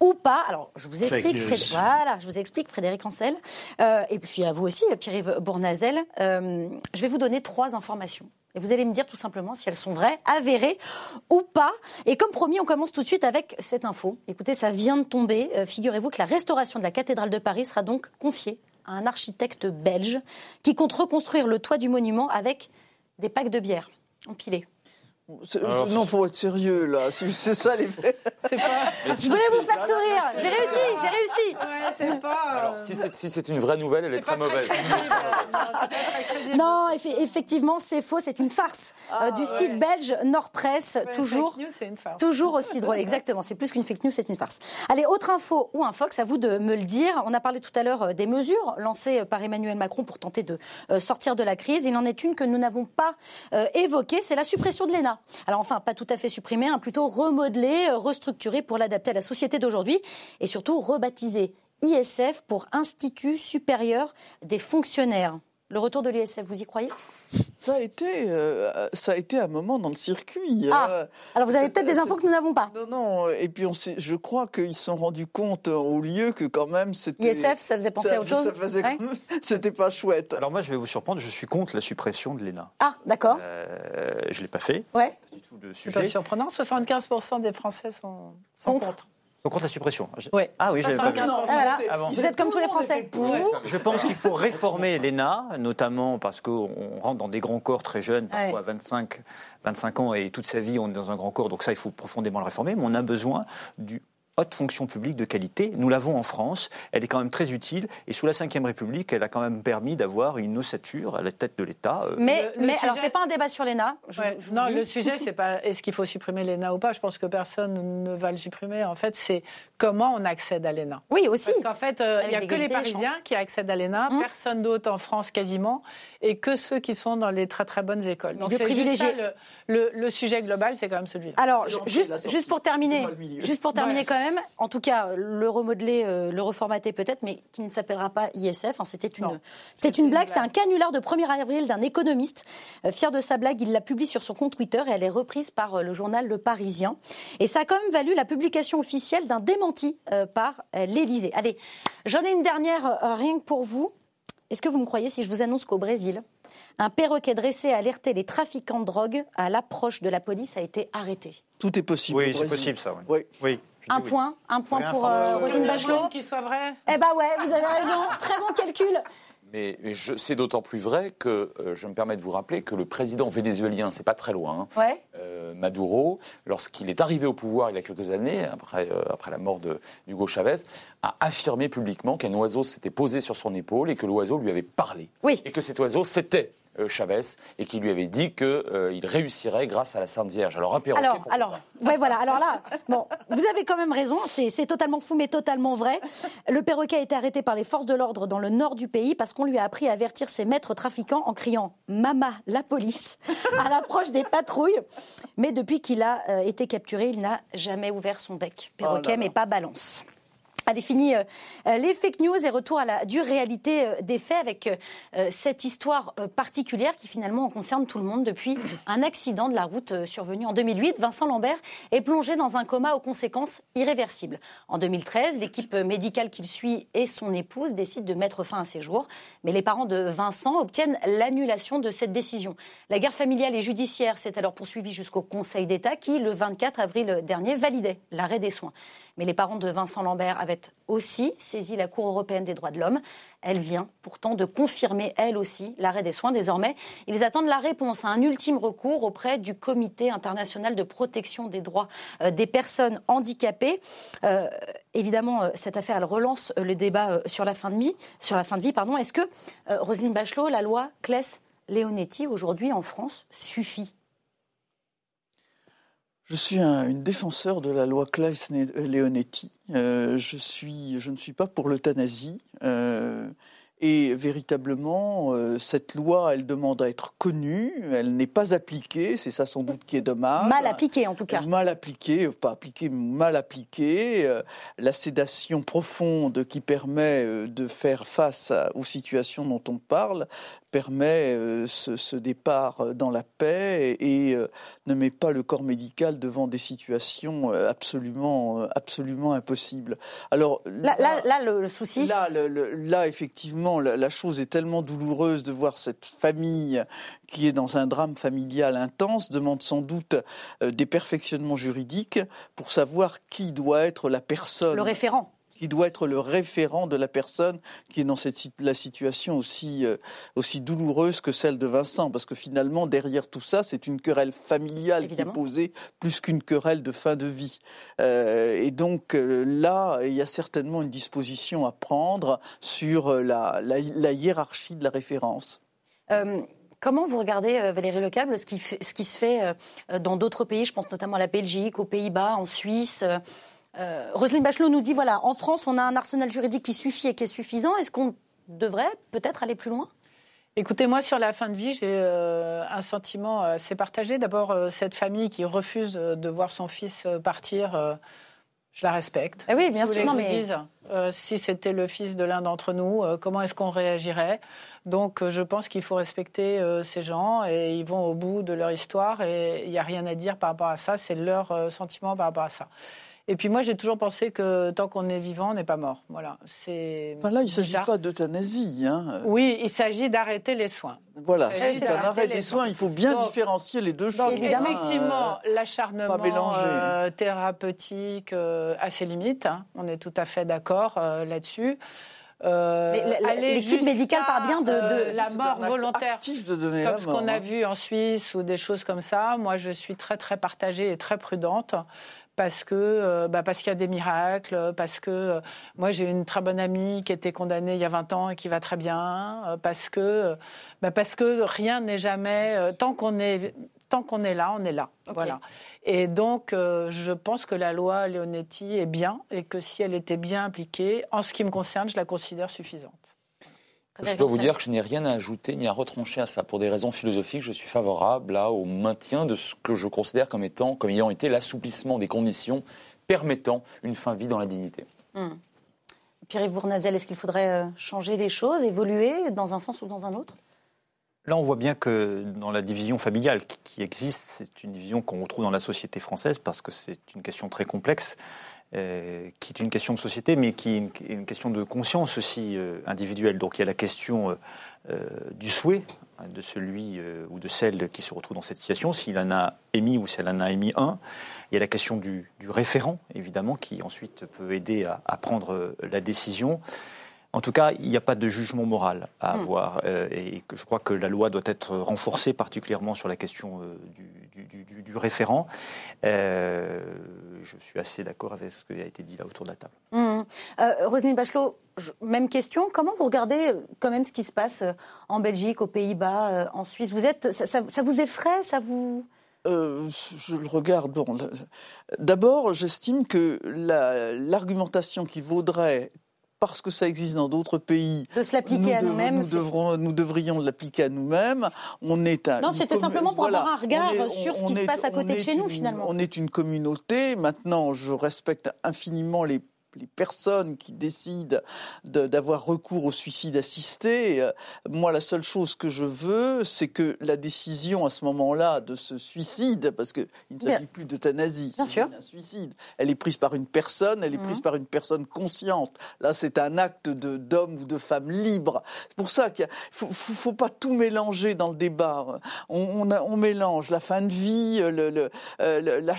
ou pas. Alors, je vous explique, Frédéric, voilà, je vous explique, Frédéric Ancel, euh, et puis à vous aussi, Pierre-Yves Bournazel. je vais vous donner trois informations. Et vous allez me dire tout simplement si elles sont vraies, avérées ou pas. Et comme promis, on commence tout de suite avec cette info. Écoutez, ça vient de tomber. Figurez-vous que la restauration de la cathédrale de Paris sera donc confiée à un architecte belge qui compte reconstruire le toit du monument avec des packs de bière empilés. Alors, non, faut être sérieux là. *laughs* C'est ça les faits. C'est pas. Je voulais vous faire sourire. J'ai réussi, j'ai réussi. Ouais, c'est pas. Alors, si c'est une vraie nouvelle, elle est, très mauvaise. *laughs* non, effectivement, c'est faux. C'est une farce ah, euh, du site belge Nord Presse, toujours. Fake news, c'est une farce. Toujours aussi drôle. Exactement. C'est plus qu'une fake news, c'est une farce. Allez, autre info ou un Fox, à vous de me le dire. On a parlé tout à l'heure euh, des mesures lancées euh, par Emmanuel Macron pour tenter de sortir de la crise. Il en est une que nous n'avons pas évoquée, c'est la suppression de l'ENA. Alors enfin, pas tout à fait supprimé, hein, plutôt remodelé, euh, restructuré pour l'adapter à la société d'aujourd'hui et surtout rebaptisé ISF pour Institut supérieur des fonctionnaires. Le retour de l'ISF, vous y croyez? Ça a été, euh, ça a été un moment dans le circuit. Ah, euh, alors vous avez peut-être des infos que nous n'avons pas. Non, non. Et puis on je crois qu'ils se sont rendus compte au lieu que quand même c'était. ISF, ça faisait penser à autre chose. *laughs* C'était pas chouette. Alors moi, je vais vous surprendre. Je suis contre la suppression de l'ENA. Ah, d'accord. Euh, je l'ai pas fait. Ouais. C'est pas surprenant. 75% des Français sont, sont contre. Donc contre la suppression. Oui. Ah oui, j'avais pas vu. Vous êtes comme tous les Français. Je pense qu'il faut réformer l'ENA, notamment parce qu'on rentre dans des grands corps très jeunes, parfois à 25, 25 ans, et toute sa vie on est dans un grand corps. Donc ça, il faut profondément le réformer. Mais on a besoin du haute fonction publique de qualité. Nous l'avons en France, elle est quand même très utile. Et sous la Ve République, elle a quand même permis d'avoir une ossature à la tête de l'État. Euh. Mais, mais alors, c'est pas un débat sur l'ENA. non, le sujet, c'est pas est-ce qu'il faut supprimer l'ENA ou pas? Je pense que personne ne va le supprimer. En fait, c'est comment on accède à l'ENA. Oui, aussi. Parce qu'en fait, euh, il n'y a que les Parisiens qui accèdent à l'ENA, hum. personne d'autre en France quasiment, et que ceux qui sont dans les très très bonnes écoles. Donc, privilégier. Le, le, sujet global, c'est quand même celui-là. Alors, juste, juste pour terminer, juste pour terminer quand même, en tout cas, le remodeler, euh, le reformater peut-être, mais qui ne s'appellera pas ISF. Hein, c'était une, c'était une, blague, c'était un canular de 1er avril d'un économiste. Euh, fier de sa blague, il la publie sur son compte Twitter et elle est reprise par euh, le journal Le Parisien. Et ça a quand même valu la publication officielle d'un démenti par l'Élysée. Allez, j'en ai une dernière rien que pour vous. Est-ce que vous me croyez si je vous annonce qu'au Brésil, un perroquet dressé à alerter les trafiquants de drogue à l'approche de la police a été arrêté? Tout est possible. Oui, c'est possible ça. Oui. oui. Un point, un point pour euh, Rosine Bachelot. Qu'il soit vrai. Eh ben ouais, vous avez raison. Très bon calcul. Mais, c'est d'autant plus vrai que euh, je me permets de vous rappeler que le président vénézuélien, c'est pas très loin, hein, euh, Maduro, lorsqu'il est arrivé au pouvoir il y a quelques années, après, euh, après la mort de Hugo Chavez, a affirmé publiquement qu'un oiseau s'était posé sur son épaule et que l'oiseau lui avait parlé. Oui. Et que cet oiseau, c'était Chavez et qui lui avait dit qu'il euh, réussirait grâce à la Sainte Vierge. Alors un perroquet. Alors, alors, ouais, voilà. Alors là, bon, vous avez quand même raison. C'est totalement fou, mais totalement vrai. Le perroquet a été arrêté par les forces de l'ordre dans le nord du pays parce qu'on lui a appris à avertir ses maîtres trafiquants en criant "Mama, la police" à l'approche des patrouilles. Mais depuis qu'il a euh, été capturé, il n'a jamais ouvert son bec. Perroquet, oh mais pas balance. Allez, fini euh, euh, les fake news et retour à la dure réalité euh, des faits avec cette histoire particulière qui finalement concerne tout le monde depuis *coughs* un accident de la route survenu en 2008. Vincent Lambert est plongé dans un coma aux conséquences irréversibles. En 2013, l'équipe médicale qu'il suit et son épouse décident de mettre fin à ses jours. Mais les parents de Vincent obtiennent l'annulation de cette décision. La guerre familiale et judiciaire s'est alors poursuivie jusqu'au Conseil d'État qui, le 24 avril dernier, validait l'arrêt des soins. Mais les parents de Vincent Lambert avaient aussi saisi la Cour européenne des droits de l'homme. Elle vient pourtant de confirmer, elle aussi, l'arrêt des soins. Désormais, ils attendent la réponse à un ultime recours auprès du Comité international de protection des droits euh, des personnes handicapées. Euh, évidemment, euh, cette affaire, relance le débat sur la fin de vie. Sur la fin de vie pardon. Est-ce que, Roselyne Bachelot, la loi Claes-Leonetti, aujourd'hui en France, suffit? Je suis un, une défenseur de la loi Claes-Leonetti. Euh, je, suis, je ne suis pas pour l'euthanasie. Euh, et véritablement, euh, cette loi, elle demande à être connue, elle n'est pas appliquée, c'est ça sans doute qui est dommage. Mal appliquée en tout cas. Mal appliquée, pas appliquée, mal appliquée. Euh, la sédation profonde qui permet euh, de faire face aux situations dont on parle permet ce, ce, départ dans la paix et, ne met pas le corps médical devant des situations absolument, absolument impossibles. Alors là, là, là le souci. Là, le, là, effectivement la, chose est tellement douloureuse de voir cette famille qui est dans un drame familial intense, demande sans doute euh, des perfectionnements juridiques pour savoir qui doit être la personne. Le référent qui doit être le référent de la personne qui est dans cette, la situation aussi, euh, aussi douloureuse que celle de Vincent. Parce que finalement, derrière tout ça, c'est une querelle familiale qui est posée plus qu'une querelle de fin de vie. Euh, et donc euh, là, il y a certainement une disposition à prendre sur la, la, hiérarchie de la référence. Comment vous regardez, Valérie Lecable, ce qui, ce qui se fait dans d'autres pays? Je pense notamment à la Belgique, aux Pays-Bas, en Suisse. Euh, Roselyne Bachelot nous dit voilà, en France, on a un arsenal juridique qui suffit et qui est suffisant. Est-ce qu'on devrait peut-être aller plus loin? Écoutez, moi, sur la fin de vie, j'ai euh, un sentiment assez partagé. D'abord, euh, cette famille qui refuse de voir son fils partir, je la respecte. Eh oui, bien sûr. Non, mais... si c'était le fils de l'un d'entre nous, comment est-ce qu'on réagirait? Donc, je pense qu'il faut respecter ces gens et ils vont au bout de leur histoire et il n'y a rien à dire par rapport à ça. C'est leur sentiment par rapport à ça. Et puis moi, j'ai toujours pensé que tant qu'on est vivant, on n'est pas mort. Voilà. C'est. là, il ne s'agit pas d'euthanasie. Hein. Oui, il s'agit d'arrêter les soins. Voilà, c'est un arrêt des soins. Il faut bien différencier les deux choses. évidemment, effectivement, euh, l'acharnement euh, thérapeutique euh, a ses limites. Hein. On est tout à fait d'accord là-dessus. L'équipe médicale parle bien de, la mort volontaire, de comme ce qu'on a hein. vu en Suisse ou des choses comme ça. Moi, je suis très très partagée et très prudente parce que euh, bah parce qu'il y a des miracles, parce que euh, moi j'ai une très bonne amie qui était condamnée il y a 20 ans et qui va très bien, euh, parce que bah parce que rien n'est jamais tant qu'on est tant qu'on est là, on est là. Voilà. Et donc je pense que la loi Leonetti est bien et que si elle était bien appliquée, en ce qui me concerne, je la considère suffisante. Je peux vous dire que je n'ai rien à ajouter ni à retrancher à ça. Pour des raisons philosophiques, je suis favorable là, au maintien de ce que je considère comme, étant, comme ayant été l'assouplissement des conditions permettant une fin vie dans la dignité. Hmm. Pierre-Yves Bournazel, est-ce qu'il faudrait euh, changer les choses, évoluer dans un sens ou dans un autre? Là, on voit bien que dans la division familiale qui existe, c'est une division qu'on retrouve dans la société française parce que c'est une question très complexe. Euh, qui est une question de société, mais qui est une, question de conscience aussi euh, individuelle. Donc il y a la question euh, du souhait hein, de celui ou de celle qui se retrouve dans cette situation, s'il en a émis ou si elle en a émis un. Il y a la question du, référent, évidemment, qui ensuite peut aider à, prendre la décision. En tout cas, il n'y a pas de jugement moral à hmm. avoir euh, et que je crois que la loi doit être renforcée, particulièrement sur la question euh, du, référent. Euh, je suis assez d'accord avec ce qui a été dit là autour de la table. Hmm. Roselyne Bachelot, même question. Comment vous regardez quand même ce qui se passe en Belgique, aux Pays-Bas, en Suisse? Vous êtes, ça, vous effraie? Ça vous je le regarde. Bon, d'abord, j'estime que l'argumentation qui vaudrait parce que ça existe dans d'autres pays. De se l'appliquer à nous-mêmes. Nous, nous, devrions l'appliquer à nous-mêmes. On est un. Non, c'était simplement pour avoir un regard sur ce qui se passe à côté de chez nous, finalement. On est une communauté. Maintenant, je respecte infiniment les les personnes qui décident d'avoir recours au suicide assisté, euh, moi la seule chose que je veux, c'est que la décision à ce moment-là de ce suicide, parce qu'il ne s'agit plus d'euthanasie, c'est un suicide, elle est prise par une personne, elle est prise mhm. par une personne consciente. Là, c'est un acte d'homme ou de femme libre. C'est pour ça qu'il ne faut, pas tout mélanger dans le débat. On, on, mélange la fin de vie, le, le, euh,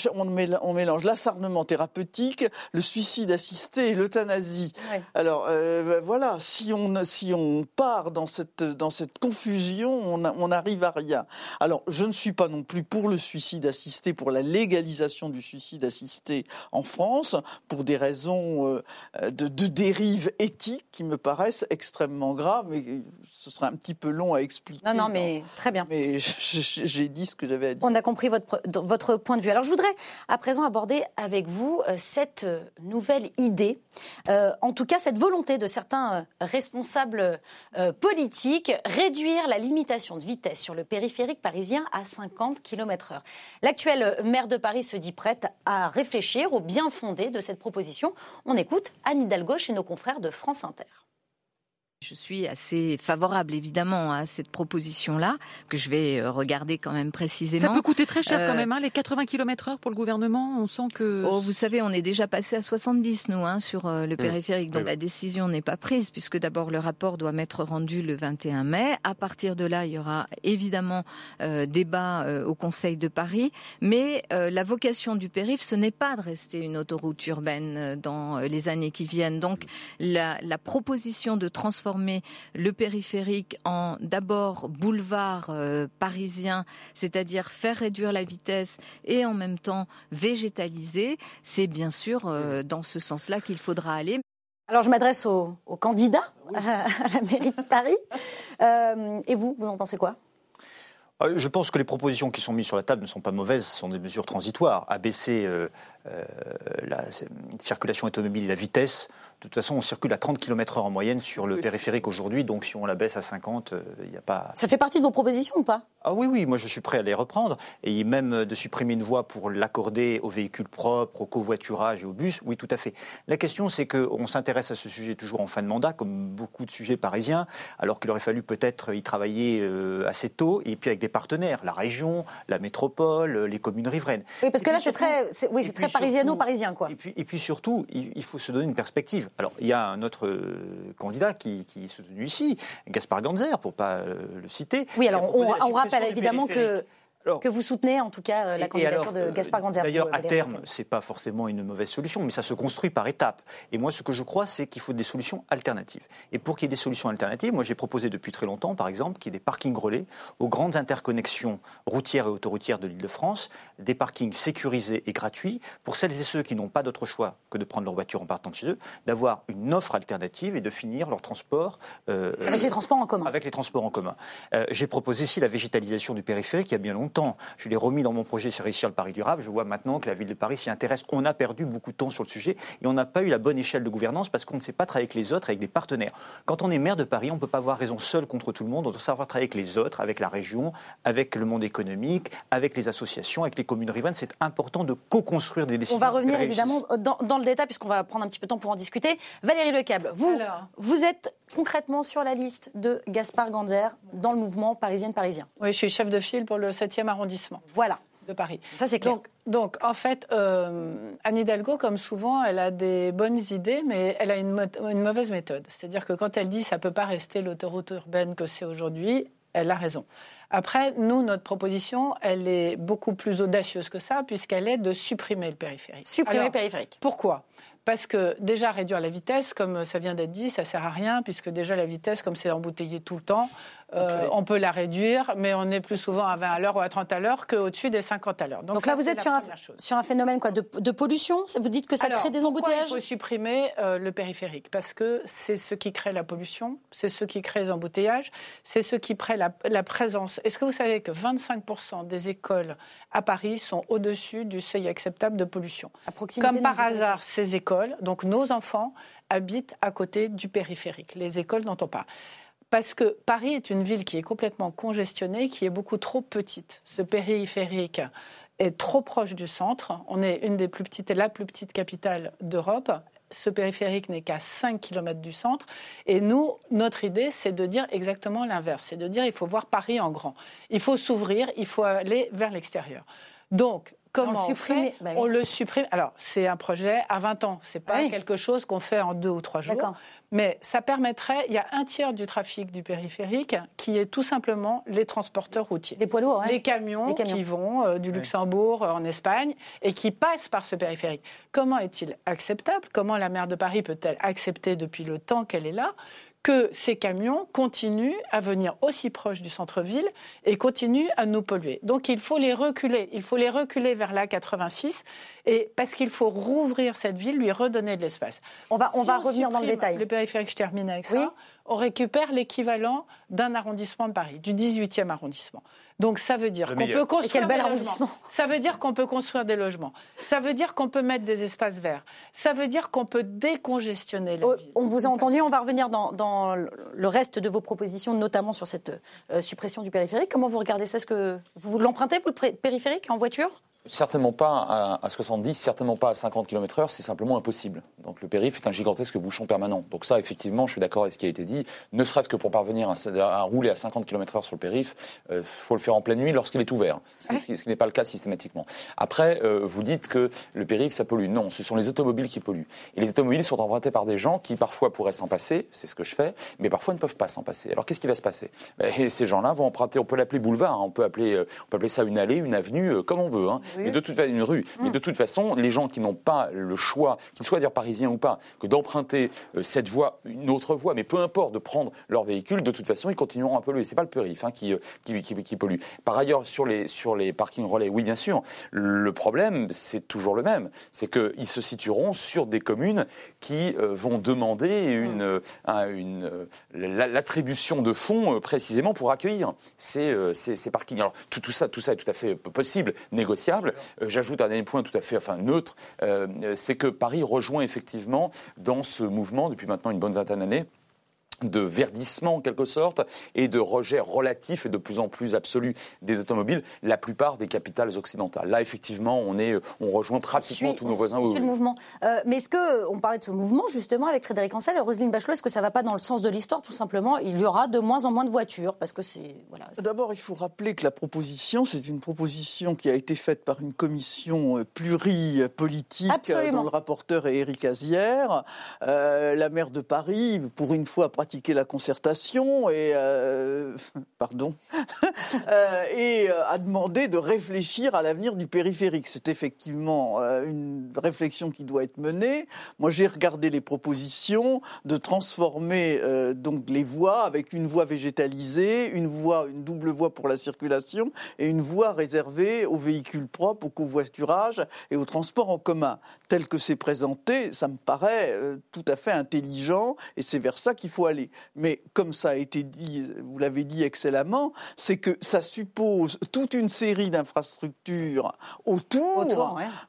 on mélange l'acharnement thérapeutique, le suicide assisté l'euthanasie. Alors euh, voilà, si on si on part dans cette dans cette confusion, on, on arrive à rien. Alors je ne suis pas non plus pour le suicide assisté, pour la légalisation du suicide assisté en France, pour des raisons euh, de, de dérive éthique qui me paraissent extrêmement graves, mais ce serait un petit peu long à expliquer. Non, non, mais très bien. Mais *laughs* j'ai dit ce que j'avais à dire. On a compris votre, votre point de vue. Alors, je voudrais à présent aborder avec vous euh, cette euh, nouvelle idée, euh, en tout cas cette volonté de certains responsables politiques, réduire la limitation de vitesse sur le périphérique parisien à 50 km/h. L'actuel maire de Paris se dit prête à réfléchir au bien fondé de cette proposition. On écoute Anne Hidalgo chez nos confrères de France Inter. Je suis assez favorable évidemment à cette proposition-là, que je vais euh, regarder quand même précisément. Ça peut coûter très cher quand euh, même, hein, les 80 km heure pour le gouvernement, on sent que... Oh, vous savez, on est déjà passé à 70 nous hein, sur euh, le mmh. périphérique, donc la décision n'est pas prise, puisque d'abord le rapport doit m'être rendu le 21 mai. À partir de là, il y aura évidemment débat au Conseil de Paris, mais la vocation du périph', ce n'est pas de rester une autoroute urbaine dans les années qui viennent. Donc la, la proposition de transformer le périphérique en d'abord boulevard euh, parisien, c'est-à-dire faire réduire la vitesse et en même temps végétaliser, c'est bien sûr euh, dans ce sens-là qu'il faudra aller. Alors je m'adresse aux, candidats *laughs* à, la mairie de Paris. Euh, et vous, vous en pensez quoi? Je pense que les propositions qui sont mises sur la table ne sont pas mauvaises, ce sont des mesures transitoires. Abaisser la circulation automobile la vitesse, de toute façon, on circule à 30 km/h en moyenne sur le périphérique aujourd'hui, donc si on la baisse à 50, il euh, n'y a pas. Ça fait partie de vos propositions ou pas? Ah oui, oui, moi je suis prêt à les reprendre. Et même de supprimer une voie pour l'accorder aux véhicules propres, au covoiturage et aux bus, oui, tout à fait. La question, c'est qu'on s'intéresse à ce sujet toujours en fin de mandat, comme beaucoup de sujets parisiens, alors qu'il aurait fallu peut-être y travailler euh, assez tôt, et puis avec des partenaires, la région, la métropole, les communes riveraines. Oui, parce que là, c'est très, oui, c'est très parisiano-parisien, quoi. Et puis, et puis surtout, il faut se donner une perspective. Alors, il y a un autre euh, candidat qui, est soutenu ici, Gaspard Ganzer, pour ne pas euh, le citer. Oui, alors on, on rappelle évidemment que que vous soutenez en tout cas euh, la candidature de Gaspard Ganzer. D'ailleurs, à terme, c'est pas forcément une mauvaise solution, mais ça se construit par étapes. Et moi, ce que je crois, c'est qu'il faut des solutions alternatives. Et pour qu'il y ait des solutions alternatives, moi, j'ai proposé depuis très longtemps, par exemple, qu'il y ait des parkings relais aux grandes interconnexions routières et autoroutières de l'Île-de-France, des parkings sécurisés et gratuits pour celles et ceux qui n'ont pas d'autre choix que de prendre leur voiture en partant de chez eux, d'avoir une offre alternative et de finir leur transport euh, avec les transports en commun. Avec les transports en commun. Euh, j'ai proposé aussi la végétalisation du périphérique il y a bien longtemps je l'ai remis dans mon projet sur le Paris durable. Je vois maintenant que la ville de Paris s'y intéresse. On a perdu beaucoup de temps sur le sujet et on n'a pas eu la bonne échelle de gouvernance parce qu'on ne sait pas travailler avec les autres, avec des partenaires. Quand on est maire de Paris, on ne peut pas avoir raison seul contre tout le monde. On doit savoir travailler avec les autres, avec la région, avec le monde économique, avec les associations, avec les communes riveraines. C'est important de co-construire des décisions. On va revenir évidemment dans, le détail puisqu'on va prendre un petit peu de temps pour en discuter. Valérie Lecable, vous, vous êtes concrètement sur la liste de Gaspard Ganzer dans le mouvement parisienne-parisien. Oui, je suis chef de file pour le 7e arrondissement. Voilà. De Paris. Ça, c'est clair. Donc, en fait, euh, Anne Hidalgo, comme souvent, elle a des bonnes idées, mais elle a une, une mauvaise méthode. C'est-à-dire que quand elle dit ça ne peut pas rester l'autoroute urbaine que c'est aujourd'hui, elle a raison. Après, nous, notre proposition, elle est beaucoup plus audacieuse que ça, puisqu'elle est de supprimer le périphérique. Supprimer le périphérique. Pourquoi? Parce que déjà réduire la vitesse, comme ça vient d'être dit, ça sert à rien, puisque déjà la vitesse, comme c'est embouteillé tout le temps, euh, on peut la réduire, mais on est plus souvent à 20 à l'heure ou à 30 à l'heure qu'au-dessus des 50 à l'heure. Donc, là, vous êtes sur un, sur un, phénomène quoi, de, pollution? Vous dites que ça crée des embouteillages Il faut supprimer euh, le périphérique, parce que c'est ce qui crée la pollution, c'est ce qui crée les embouteillages, c'est ce qui crée la, la présence. Est-ce que vous savez que 25% des écoles à Paris sont au-dessus du seuil acceptable de pollution? Comme par hasard, ces écoles, donc nos enfants, habitent à côté du périphérique, les écoles dont on parle parce que Paris est une ville qui est complètement congestionnée, qui est beaucoup trop petite. Ce périphérique est trop proche du centre. On est une des plus petites, la plus petite capitale d'Europe. Ce périphérique n'est qu'à 5 km du centre. Et nous, notre idée, c'est de dire exactement l'inverse. C'est de dire il faut voir Paris en grand. Il faut s'ouvrir, il faut aller vers l'extérieur. Donc, Comment on, fait bah On le supprime. Alors, c'est un projet à 20 ans. C'est pas quelque chose qu'on fait en deux ou trois jours. Mais ça permettrait. Il y a un tiers du trafic du périphérique qui est tout simplement les transporteurs routiers. Les poids lourds, Les camions, qui vont euh, du Luxembourg euh, en Espagne et qui passent par ce périphérique. Comment est-il acceptable? Comment la maire de Paris peut-elle accepter depuis le temps qu'elle est là? Que ces camions continuent à venir aussi proche du centre-ville et continuent à nous polluer. Donc il faut les reculer, il faut les reculer vers la 86 et parce qu'il faut rouvrir cette ville, lui redonner de l'espace. On va, on va revenir dans le détail. Le périphérique, je termine avec ça. On récupère l'équivalent d'un arrondissement de Paris, du 18e arrondissement. Donc ça veut dire qu'on peut construire des logements. Ça veut dire qu'on peut construire des logements. Ça veut dire qu'on peut mettre des espaces verts. Ça veut dire qu'on peut décongestionner la oh, On vous a entendu, on va revenir dans, le reste de vos propositions, notamment sur cette euh, suppression du périphérique. Comment vous regardez ça? Est-ce que vous l'empruntez, vous, le périphérique, en voiture? Certainement pas à, 70, certainement pas à 50 km/h, c'est simplement impossible. Donc le périph' est un gigantesque bouchon permanent. Donc ça, effectivement, je suis d'accord avec ce qui a été dit. Ne serait-ce que pour parvenir à, rouler à 50 km/h sur le périph', il euh, faut le faire en pleine nuit lorsqu'il est ouvert, ce, qui, n'est pas le cas systématiquement. Après, euh, vous dites que le périph' ça pollue. Non, ce sont les automobiles qui polluent. Et les automobiles sont empruntés par des gens qui parfois pourraient s'en passer, c'est ce que je fais, mais parfois ne peuvent pas s'en passer. Alors qu'est-ce qui va se passer? Ben, Ces gens-là vont emprunter, on peut l'appeler boulevard, hein. on, peut appeler, euh, on peut appeler ça une allée, une avenue, comme on veut. Hein. Mais de toute façon, une rue. Mais de toute façon, les gens qui n'ont pas le choix, qu'ils soient dire parisiens ou pas, que d'emprunter euh, cette voie, une autre voie, mais peu importe, de prendre leur véhicule, de toute façon, ils continueront à polluer. C'est pas le périph' hein, qui, euh, qui, qui, qui, pollue. Par ailleurs, sur les, sur les parkings relais, oui, bien sûr, le problème, c'est toujours le même. C'est qu'ils se situeront sur des communes qui euh, vont demander une, une, l'attribution de fonds précisément pour accueillir ces, ces, ces parkings. Alors, tout, tout, ça, tout ça est tout à fait possible, négociable. J'ajoute un dernier point tout à fait neutre, c'est que Paris rejoint effectivement dans ce mouvement depuis maintenant une bonne vingtaine d'années de verdissement en quelque sorte et de rejet relatif et de plus en plus absolu des automobiles la plupart des capitales occidentales. Là effectivement on est on rejoint pratiquement tous nos voisins. On le mouvement. Euh, mais est-ce que on parlait de ce mouvement justement avec Frédéric Ancel et Roselyne Bachelot est-ce que ça va pas dans le sens de l'histoire tout simplement? Il y aura de moins en moins de voitures parce que c'est voilà. D'abord il faut rappeler que la proposition c'est une proposition qui a été faite par une commission euh, pluripolitique euh, dont le rapporteur est Éric Azière. la maire de Paris pour une fois pratiquer la concertation et euh, *laughs* pardon *laughs* euh, et euh, a demandé de réfléchir à l'avenir du périphérique. C'est effectivement une réflexion qui doit être menée. Moi, j'ai regardé les propositions de transformer donc les voies avec une voie végétalisée, une voie, une double voie pour la circulation et une voie réservée aux véhicules propres, au covoiturage et au transport en commun. Tel que c'est présenté, ça me paraît tout à fait intelligent et c'est vers ça qu'il faut aller. Mais comme ça a été dit, vous l'avez dit excellemment, c'est que ça suppose toute une série d'infrastructures autour,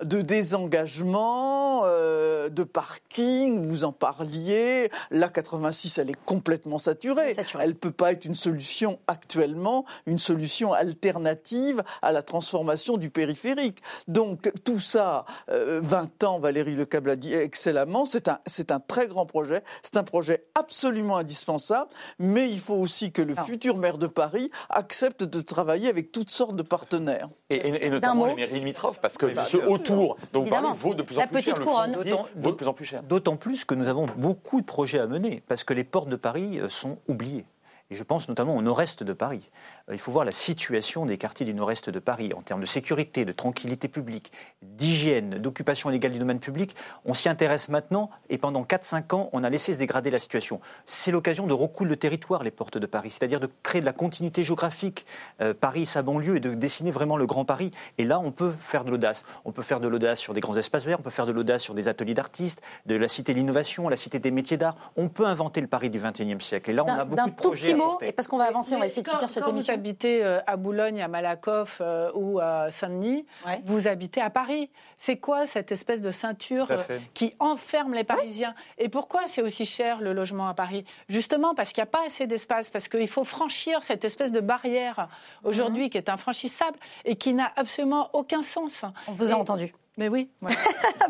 de désengagement, euh, de parking, vous en parliez. La 86, elle est complètement saturée. Elle ne peut pas être une solution actuellement, une solution alternative à la transformation du périphérique. Donc tout ça, 20 euh, ans, Valérie Lecable a dit excellemment, c'est un, c'est un très grand projet, c'est un projet absolument indispensable, mais il faut aussi que le futur maire de Paris accepte de travailler avec toutes sortes de partenaires. Et, notamment les mairies limitrophes, parce que ce autour dont vous parlez vaut de plus en plus cher. Le foncier vaut de plus en plus cher. D'autant plus que nous avons beaucoup de projets à mener, parce que les portes de Paris euh, sont oubliées. Et je pense notamment au nord-est de Paris. Euh, il faut voir la situation des quartiers du nord-est de Paris en termes de sécurité, de tranquillité publique, d'hygiène, d'occupation illégale du domaine public. On s'y intéresse maintenant et pendant 4-5 ans, on a laissé se dégrader la situation. C'est l'occasion de recouler le territoire, les portes de Paris, c'est-à-dire de créer de la continuité géographique, euh, Paris, sa banlieue, et de dessiner vraiment le grand Paris. Et là, on peut faire de l'audace. On peut faire de l'audace sur des grands espaces verts, on peut faire de l'audace sur des ateliers d'artistes, de la cité de l'innovation, la cité des métiers d'art. On peut inventer le Paris du XXIe siècle. Et là, on a beaucoup de projets. D'un tout petit mot, et parce qu'on va avancer, on va essayer de finir cette émission habitez euh, à Boulogne, à Malakoff euh, ou à Saint-Denis, vous habitez à Paris. C'est quoi cette espèce de ceinture euh, qui enferme les Parisiens? Et pourquoi c'est aussi cher le logement à Paris? Justement parce qu'il n'y a pas assez d'espace, parce qu'il faut franchir cette espèce de barrière aujourd'hui mhm. qui est infranchissable et qui n'a absolument aucun sens. On vous a entendu. Mais oui. *laughs*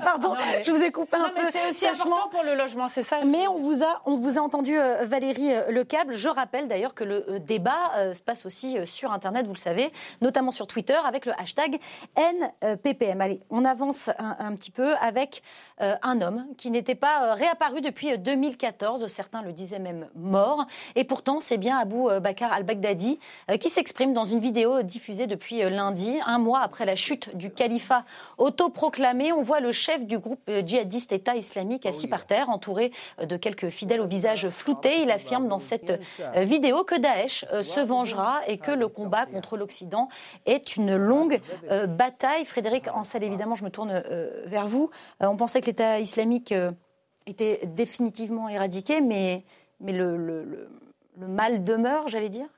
Pardon, je vous ai coupé un peu. C'est aussi important pour le logement, c'est ça. Mais on vous a, on vous a entendu, euh, Valérie euh, Lecable. Je rappelle d'ailleurs que le euh, débat se passe aussi sur Internet, vous le savez, notamment sur Twitter avec le hashtag NPPM. Allez, on avance un, petit peu avec un homme qui n'était pas réapparu depuis 2014. Certains le disaient même mort. Et pourtant, c'est bien Abou Bakar al-Baghdadi qui s'exprime dans une vidéo diffusée depuis lundi, un mois après la chute du califat auto proclamé. On voit le chef du groupe euh, djihadiste État islamique assis par terre, entouré euh, de quelques fidèles au visage flouté. Il affirme dans cette euh, vidéo que Daesh se vengera et que le combat contre l'Occident est une longue bataille. Frédéric Ansel, évidemment, je me tourne vers vous. On pensait que l'État islamique était définitivement éradiqué, mais, mais le, le mal demeure, j'allais dire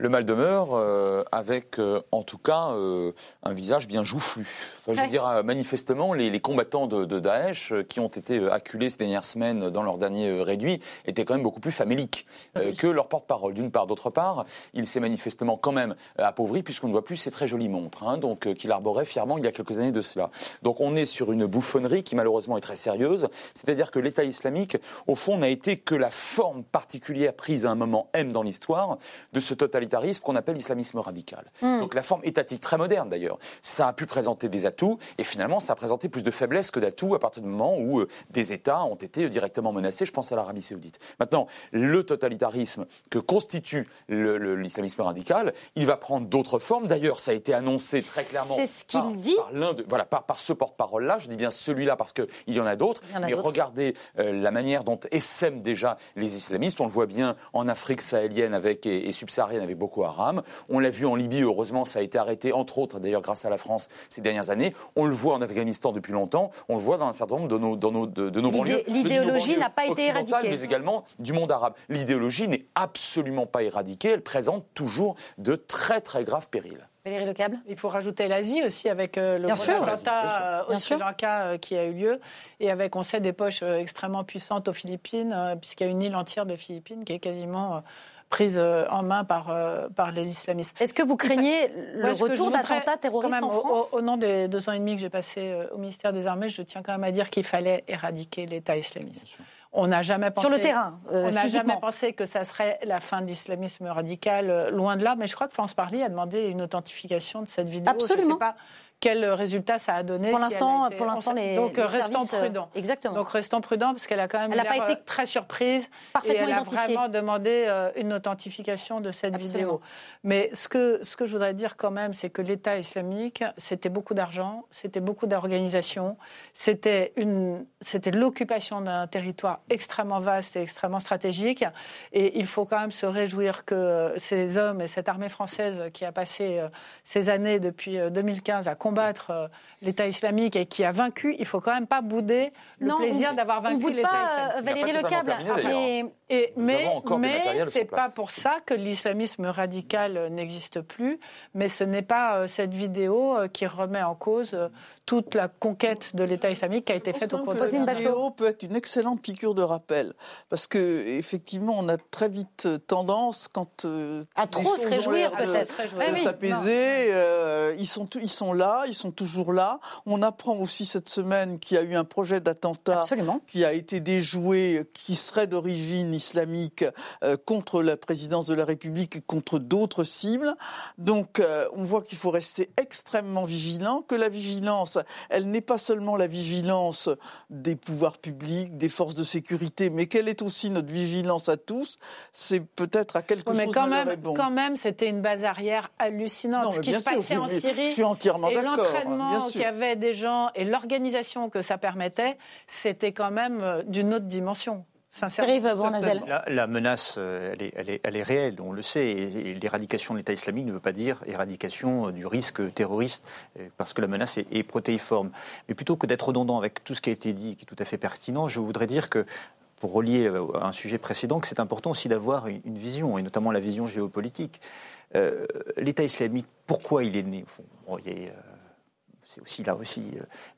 le mal demeure euh, avec, euh, en tout cas, euh, un visage bien joufflu. Enfin, je veux dire, manifestement, les, combattants de, Daesh qui ont été acculés ces dernières semaines dans leur dernier réduit étaient quand même beaucoup plus faméliques ah que leur porte-parole. D'une part, d'autre part, il s'est manifestement quand même appauvri puisqu'on ne voit plus ces très jolies montres, hein, donc qu'il arborait fièrement il y a quelques années de cela. Donc on est sur une bouffonnerie qui malheureusement est très sérieuse, c'est-à-dire que l'État islamique, au fond, n'a été que la forme particulière prise à un moment M dans l'histoire de ce totalitarisme qu'on appelle l'islamisme radical. Hmm. Donc la forme étatique, très moderne d'ailleurs, ça a pu présenter des atouts et finalement ça a présenté plus de faiblesses que d'atouts à partir du moment où euh, des États ont été directement menacés. Je pense à l'Arabie saoudite. Maintenant, le totalitarisme que constitue l'islamisme radical, il va prendre d'autres formes. D'ailleurs, ça a été annoncé très clairement C'est ce qu'il dit. par, l'un de, voilà, par, par ce porte-parole-là. Je dis bien celui-là parce qu'il y en a d'autres. Mais regardez euh, la manière dont essaiment déjà les islamistes. On le voit bien en Afrique sahélienne avec, et, et subsaharienne avec Boko Haram. On l'a vu en Libye, heureusement, ça a été arrêté, entre autres, d'ailleurs, grâce à la France ces dernières années. On le voit en Afghanistan depuis longtemps. On le voit dans un certain nombre de nos, dans nos, de, nos banlieues. L'idéologie n'a pas été éradiquée. Mais également du monde arabe. L'idéologie n'est absolument pas éradiquée. Elle présente toujours de très, très graves périls. Valérie Lecable? Il faut rajouter l'Asie aussi avec euh, le attentat au Sri Lanka euh, qui a eu lieu et avec, on sait, des poches euh, extrêmement puissantes aux Philippines, puisqu'il y a une île entière de Philippines qui est quasiment prise euh, en main par, euh, par les islamistes. Est-ce que vous craignez le retour d'attentats terroristes en France? au, nom des deux ans et demi que j'ai passé euh, au ministère des Armées, je tiens quand même à dire qu'il fallait éradiquer l'État islamiste. On n'a jamais pensé sur le terrain. on n'a jamais pensé que ça serait la fin de l'islamisme radical, loin de là. Mais je crois que France Parly a demandé une authentification de cette vidéo. Absolument. Je sais pas quel résultat ça a donné. Pour l'instant, pour l'instant, les donc les restons services, prudents. exactement. Donc restons prudents parce qu'elle a quand même elle pas été très surprise parfaitement et elle a vraiment demandé euh, une authentification de cette vidéo. Mais ce que ce que je voudrais dire quand même, c'est que l'État islamique, c'était beaucoup d'argent, c'était beaucoup d'organisation, c'était une c'était l'occupation d'un territoire extrêmement vaste et extrêmement stratégique. Et il faut quand même se réjouir que ces hommes et cette armée française qui a passé euh, ces années depuis 2015 euh, à combattre euh, l'État islamique et qui a vaincu, il faut quand même pas bouder le plaisir d'avoir vaincu l'État islamique. Euh, Valérie Lecable. Et, mais mais c'est pas pour ça que l'islamisme radical n'existe plus. Mais ce n'est pas euh, cette vidéo qui remet en cause toute la conquête de l'État islamique qui a été faite au cours de La vidéo peut être une excellente piqûre de rappel parce que effectivement, on a très vite tendance quand à trop se réjouir peut-être, de s'apaiser. ils sont ils sont là là, ils sont toujours là. On apprend aussi cette semaine qu'il y a eu un projet d'attentat qui a été déjoué, qui serait d'origine islamique euh, contre la présidence de la République et contre d'autres cibles. Donc euh, on voit qu'il faut rester extrêmement vigilant, que la vigilance, elle n'est pas seulement la vigilance des pouvoirs publics, des forces de sécurité, mais qu'elle est aussi notre vigilance à tous. C'est peut-être à quelque chose mais quand même, quand même, c'était une base arrière hallucinante. Ce qui se passait en Syrie, je suis entièrement et l'entraînement qu'il y avait des gens et l'organisation que ça permettait, c'était quand même d'une autre dimension. La, la, menace, euh, elle est, elle, est, elle est, réelle, on le sait. Et, l'éradication de l'État islamique ne veut pas dire éradication euh, du risque terroriste, parce que la menace est, est protéiforme. Mais plutôt que d'être redondant avec tout ce qui a été dit, qui est tout à fait pertinent, je voudrais dire que pour relier à un sujet précédent, que c'est important aussi d'avoir une, vision, et notamment la vision géopolitique. Euh, L'État islamique, pourquoi il est né? Au fond C'est aussi là aussi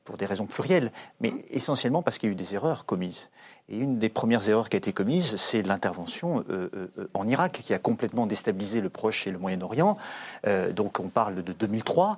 pour des raisons plurielles, mais essentiellement parce qu'il y a eu des erreurs commises. Et une des premières erreurs qui a été commise, c'est l'intervention euh, euh, en Irak, qui a complètement déstabilisé le Proche et le Moyen-Orient. Euh, donc on parle de 2003.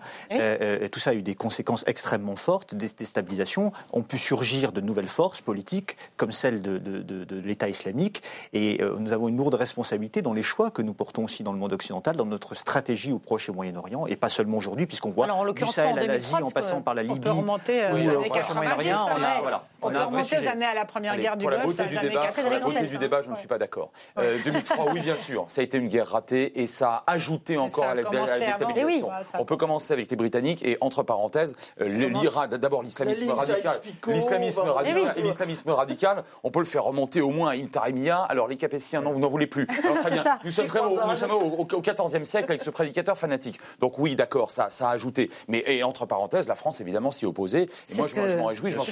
tout ça a eu des conséquences extrêmement fortes, des déstabilisations. Ont pu surgir de nouvelles forces politiques, comme celle de, de l'État islamique. Et nous avons une lourde responsabilité dans les choix que nous portons aussi dans le monde occidental, dans notre stratégie au Proche et au Moyen-Orient. Et pas seulement aujourd'hui, puisqu'on voit du Sahel à l'Asie, en passant par la Libye. On peut remonter au Proche et au Moyen-Orient. On, aux années à la Première Guerre pour la beauté du débat, la beauté du débat, je ne suis pas d'accord. 2003, euh, oui, bien sûr, ça a été une guerre ratée et ça a ajouté encore à la, déstabilisation. On peut commencer avec les Britanniques et entre parenthèses, euh, l'Iran, d'abord l'islamisme radical, l'islamisme radical, et l'islamisme radical, on peut le faire remonter au moins à Intarimia. Alors les Capétiens, non, vous n'en voulez plus. *laughs* Alors, très bien. Nous sommes, très, nous sommes au, XIVe siècle avec ce prédicateur fanatique. Donc oui, d'accord, ça, ça a ajouté. Mais et entre parenthèses, la France évidemment s'y opposait. Et moi, je, m'en réjouis. Je m'en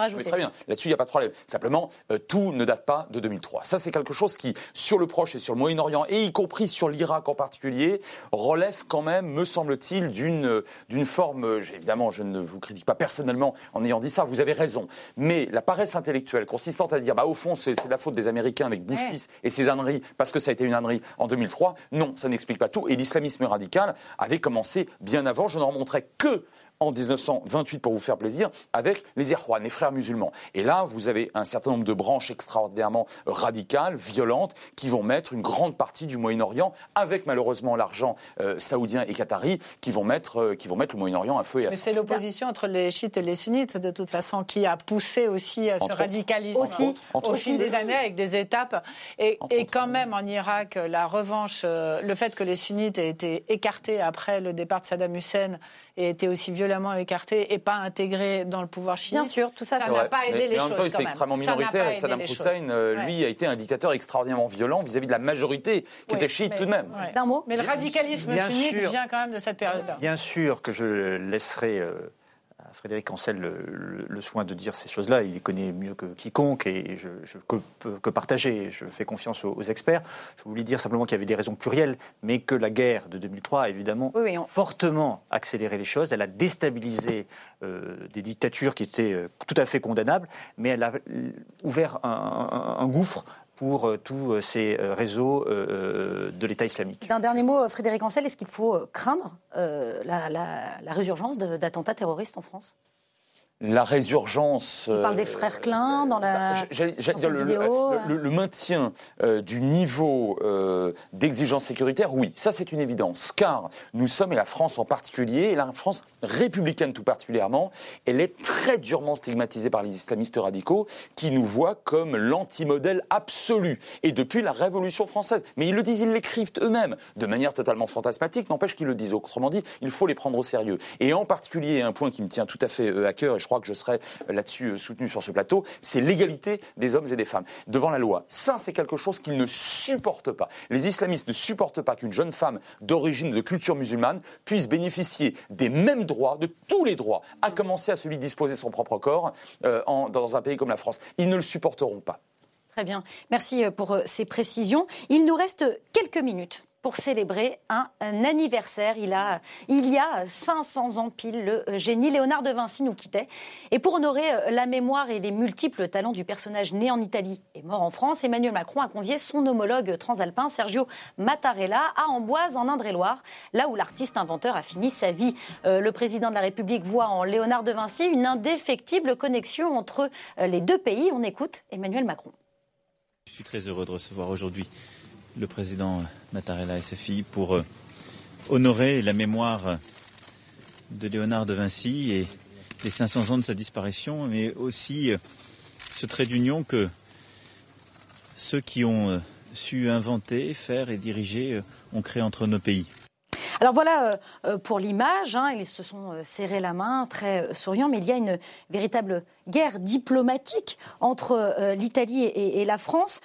réjouis. Très bien. Là-dessus, il n'y a pas de problème. Simplement, euh, tout ne date pas de 2003. Ça, c'est quelque chose qui, sur le Proche et sur le Moyen-Orient, et y compris sur l'Irak en particulier, relève quand même, me semble-t-il, d'une d'une forme. Euh, évidemment, je ne vous critique pas personnellement en ayant dit ça. Vous avez raison. Mais la paresse intellectuelle consistant à dire, bah au fond, c'est la faute des Américains avec Bush fils et ses âneries parce que ça a été une ânerie en 2003. Non, ça n'explique pas tout. Et l'islamisme radical avait commencé bien avant. Je n'en remonterai que en 1928 pour vous faire plaisir avec les Irwan, les frères musulmans. Et là, vous avez un certain nombre de branches extraordinairement radicales, violentes, qui vont mettre une grande partie du Moyen-Orient, avec malheureusement l'argent euh, saoudien et qatari, qui vont mettre, euh, qui vont mettre le Moyen-Orient à feu et à Mais c'est l'opposition entre les chiites et les sunnites, de toute façon, qui a poussé aussi à ce radicalisme. Aussi, entre aussi des années avec des étapes. Et, et quand même en Irak, la revanche, euh, le fait que les sunnites aient été écartés après le départ de Saddam Hussein et été aussi violemment écarté et pas intégré dans le pouvoir chiite. Bien sûr, tout ça, ça n'a pas aidé les choses. Mais en même temps, il était extrêmement minoritaire et Saddam Hussein, euh, lui, a été un dictateur extraordinairement violent vis-à-vis de la majorité qui était chiite tout de même. D'un mot. Mais le radicalisme sunnite vient quand même de cette période-là. Bien sûr que je laisserai. Euh, Frédéric Ancel le, soin de dire ces choses-là. Il les connaît mieux que quiconque et je, je peux que partager. Je fais confiance aux, experts. Je voulais dire simplement qu'il y avait des raisons plurielles, mais que la guerre de 2003 a évidemment fortement accéléré les choses. Elle a déstabilisé euh, des dictatures qui étaient euh, tout à fait condamnables, mais elle a ouvert un gouffre pour euh, tous euh, ces euh, réseaux de l'État islamique. Un dernier mot, Frédéric Ancel, est-ce qu'il faut craindre la résurgence d'attentats terroristes en France? La résurgence. Il parle des frères Klein dans la bah, le, vidéo. Le, maintien euh, du niveau euh, d'exigence sécuritaire, oui, ça c'est une évidence, car nous sommes, et la France en particulier, et la France républicaine tout particulièrement, elle est très durement stigmatisée par les islamistes radicaux qui nous voient comme l'antimodèle absolu, et depuis la Révolution française. Mais ils le disent, ils l'écrivent eux-mêmes, de manière totalement fantasmatique, n'empêche qu'ils le disent. Autrement dit, il faut les prendre au sérieux. Et en particulier, un point qui me tient tout à fait euh, à cœur, et je crois que je serai là-dessus euh, soutenu sur ce plateau, c'est l'égalité des hommes et des femmes devant la loi. Ça, c'est quelque chose qu'ils ne supportent pas. Les islamistes ne supportent pas qu'une jeune femme d'origine de culture musulmane puisse bénéficier des mêmes droits, de tous les droits, à commencer à celui de disposer son propre corps euh, dans un pays comme la France. Ils ne le supporteront pas. Très bien. Merci euh, pour ces précisions. Il nous reste quelques minutes pour célébrer un, anniversaire. Il, a, il y a 500 ans pile, le génie Léonard de Vinci nous quittait. Et pour honorer euh, la mémoire et les multiples talents du personnage né en Italie et mort en France, Emmanuel Macron a convié son homologue transalpin Sergio Mattarella à Amboise en Indre-et-Loire, là où l'artiste inventeur a fini sa vie. Euh, le président de la République voit en Léonard de Vinci une indéfectible connexion entre euh, les deux pays. On écoute Emmanuel Macron. Je suis très heureux de recevoir aujourd'hui le président Mattarella et sa fille pour euh, honorer la mémoire de Léonard de Vinci et les 500 ans de sa disparition, mais aussi euh, ce trait d'union que ceux qui ont euh, su inventer, faire et diriger ont créé entre nos pays. Alors voilà pour l'image, hein, ils se sont serrés la main, très souriants, mais il y a une véritable guerre diplomatique entre l'Italie et, la France.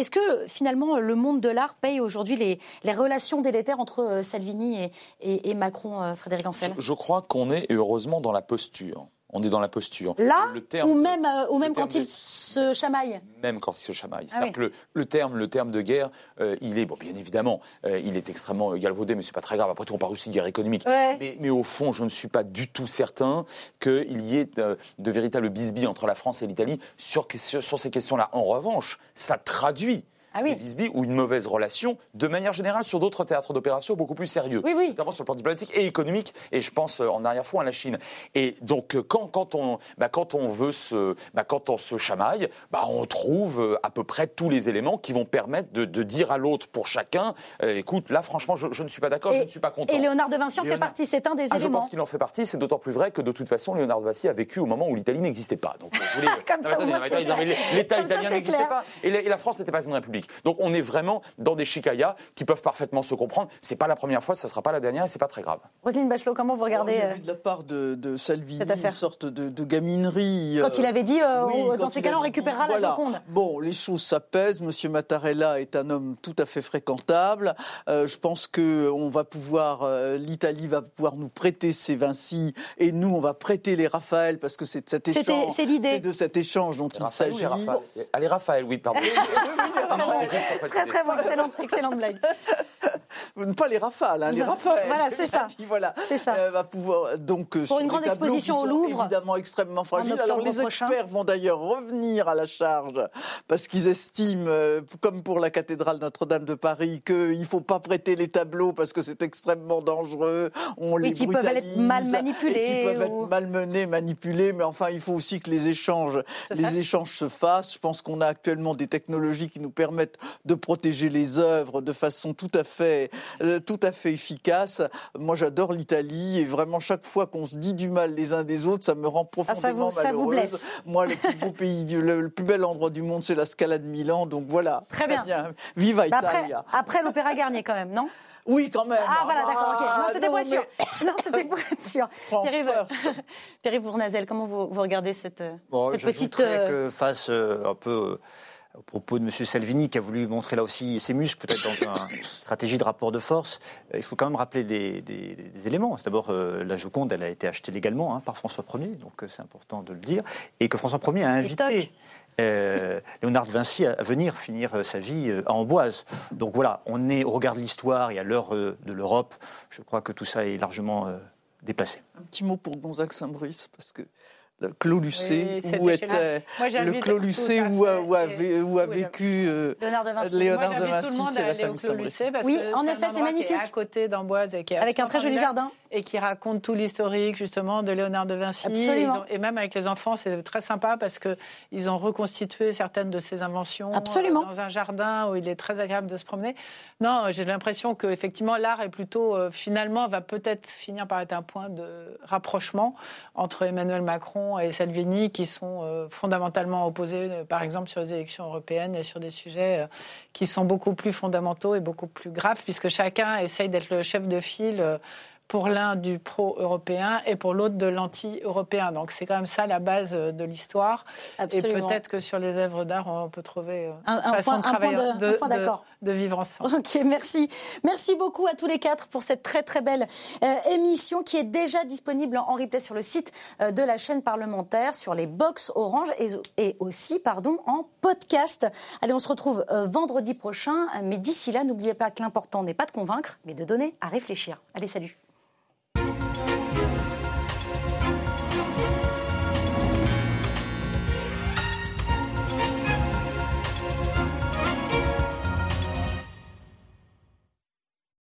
Est-ce que finalement le monde de l'art paye aujourd'hui les, relations délétères entre euh, Salvini et, Macron, euh, Frédéric Ancel? Je crois qu'on est heureusement dans la posture on est dans la posture. Là, ou même, euh, ou même quand il se chamaille Même quand il se chamaille. Ah que le, terme, le terme de guerre, euh, il est, bon, bien évidemment, euh, il est extrêmement galvaudé, mais c'est pas très grave. Après tout, on parle aussi de guerre économique. Mais, au fond, je ne suis pas du tout certain qu'il y ait de, véritables bisbilles entre la France et l'Italie sur, sur ces questions-là. En revanche, ça traduit ah oui. ou une mauvaise relation, de manière générale sur d'autres théâtres d'opération beaucoup plus sérieux, notamment sur le plan diplomatique et économique, et je pense euh, en arrière-fond à la Chine. Et donc euh, quand, quand, on, bah, quand on veut se, bah, quand on se chamaille, bah, on trouve euh, à peu près tous les éléments qui vont permettre de, de dire à l'autre pour chacun, écoute, là franchement je, je, ne suis pas d'accord, je ne suis pas content. Et Léonard de Vinci en fait partie, c'est un des ah, éléments. Je pense qu'il en fait partie, c'est d'autant plus vrai que de toute façon Léonard de Vinci a vécu au moment où l'Italie n'existait pas. Donc, *laughs* l'État italien n'existait pas et la France n'était pas une république. Donc on est vraiment dans des chicayas qui peuvent parfaitement se comprendre. C'est pas la première fois, ça sera pas la dernière et c'est pas très grave. Roselyne Bachelot, comment vous regardez oh, de la part de, de Salvini une sorte de, gaminerie. Quand il avait dit, euh, dans ces cas-là, on récupérera la Joconde. Bon, les choses s'apaisent. Monsieur Mattarella est un homme tout à fait fréquentable. Euh, je pense que on va pouvoir, euh, l'Italie va pouvoir nous prêter ses Vinci et nous, on va prêter les Raphaël parce que c'est de cet échange. C'est l'idée. de cet échange dont il s'agit. Allez, Raphaël, oui, pardon. Très, très excellente, excellente blague. *laughs* Pas les rafales, hein, les rafales. Voilà, c'est ça. voilà. C'est ça. Euh, va pouvoir donc euh, pour une grande exposition au Louvre, évidemment extrêmement fragile. Alors les experts vont d'ailleurs revenir à la charge parce qu'ils estiment, euh, comme pour la cathédrale Notre-Dame de Paris, qu'il ne faut pas prêter les tableaux parce que c'est extrêmement dangereux. On oui, les qui peuvent être mal manipulés, qui peuvent être malmenés, manipulés. Mais enfin, il faut aussi que les échanges, les échanges se fassent. Je pense qu'on a actuellement des technologies qui nous permettent de protéger les œuvres de façon tout à fait, euh, tout à fait efficace. Moi, j'adore l'Italie et vraiment chaque fois qu'on se dit du mal les uns des autres, ça me rend profondément ah, ça vous, malheureuse. *laughs* Moi, le plus beau pays, le, plus bel endroit du monde, c'est la Scala de Milan. Donc voilà. Très, bien. Viva bah, Italia. Après, l'Opéra Garnier, quand même, non? Oui, quand même. Ah, voilà, d'accord, ok. Non, c'était pour être sûr. Non, c'était pour être sûr. Pierre-Yves *laughs* Bournazel, comment vous, vous regardez cette, bon, cette petite. Euh... que face euh, un peu au propos de M. Salvini, qui a voulu montrer là aussi ses muscles, peut-être dans une *coughs* stratégie de rapport de force, euh, il faut quand même rappeler des, éléments. C'est d'abord, euh, la Joconde, elle a été achetée légalement hein, par François Ier, donc euh, c'est important de le dire, et que François Ier a invité Léonard de Vinci à venir finir sa vie à Amboise. Donc voilà, on est au regard de l'histoire et à l'heure de l'Europe, je crois que tout ça est largement déplacé. Un petit mot pour Gonzague Saint-Brice, parce que le Clos Lucé, où était le Clos Lucé où, a, vécu euh, Léonard de Vinci. Léonard de Vinci, tout le monde aller au Clos Lucé parce oui, que en effet, c'est magnifique. à côté d'Amboise avec un très joli jardin et qui raconte tout l'historique justement de Léonard de Vinci. Absolument. et même avec les enfants, c'est très sympa parce que ils ont reconstitué certaines de ses inventions Absolument. Euh, dans un jardin où il est très agréable de se promener. Non, j'ai l'impression que effectivement l'art est plutôt euh, finalement va peut-être finir par être un point de rapprochement entre Emmanuel Macron et Salvini qui sont euh, fondamentalement opposés, par exemple sur les élections européennes et sur des sujets qui sont beaucoup plus fondamentaux et beaucoup plus graves puisque chacun essaye d'être le chef de file pour l'un du pro-européen et pour l'autre de l'anti-européen. Donc c'est quand même ça la base de l'histoire. Et peut-être que sur les œuvres d'art, on peut trouver un, façon de travailler, de, de, vivre ensemble. Ok, merci. Merci beaucoup à tous les quatre pour cette très très belle émission qui est déjà disponible en replay sur le site de la chaîne parlementaire, sur les box Orange et, et aussi pardon, en podcast. Allez, on se retrouve vendredi prochain. Mais d'ici là, n'oubliez pas que l'important n'est pas de convaincre, mais de donner à réfléchir. Allez, salut. Thank you.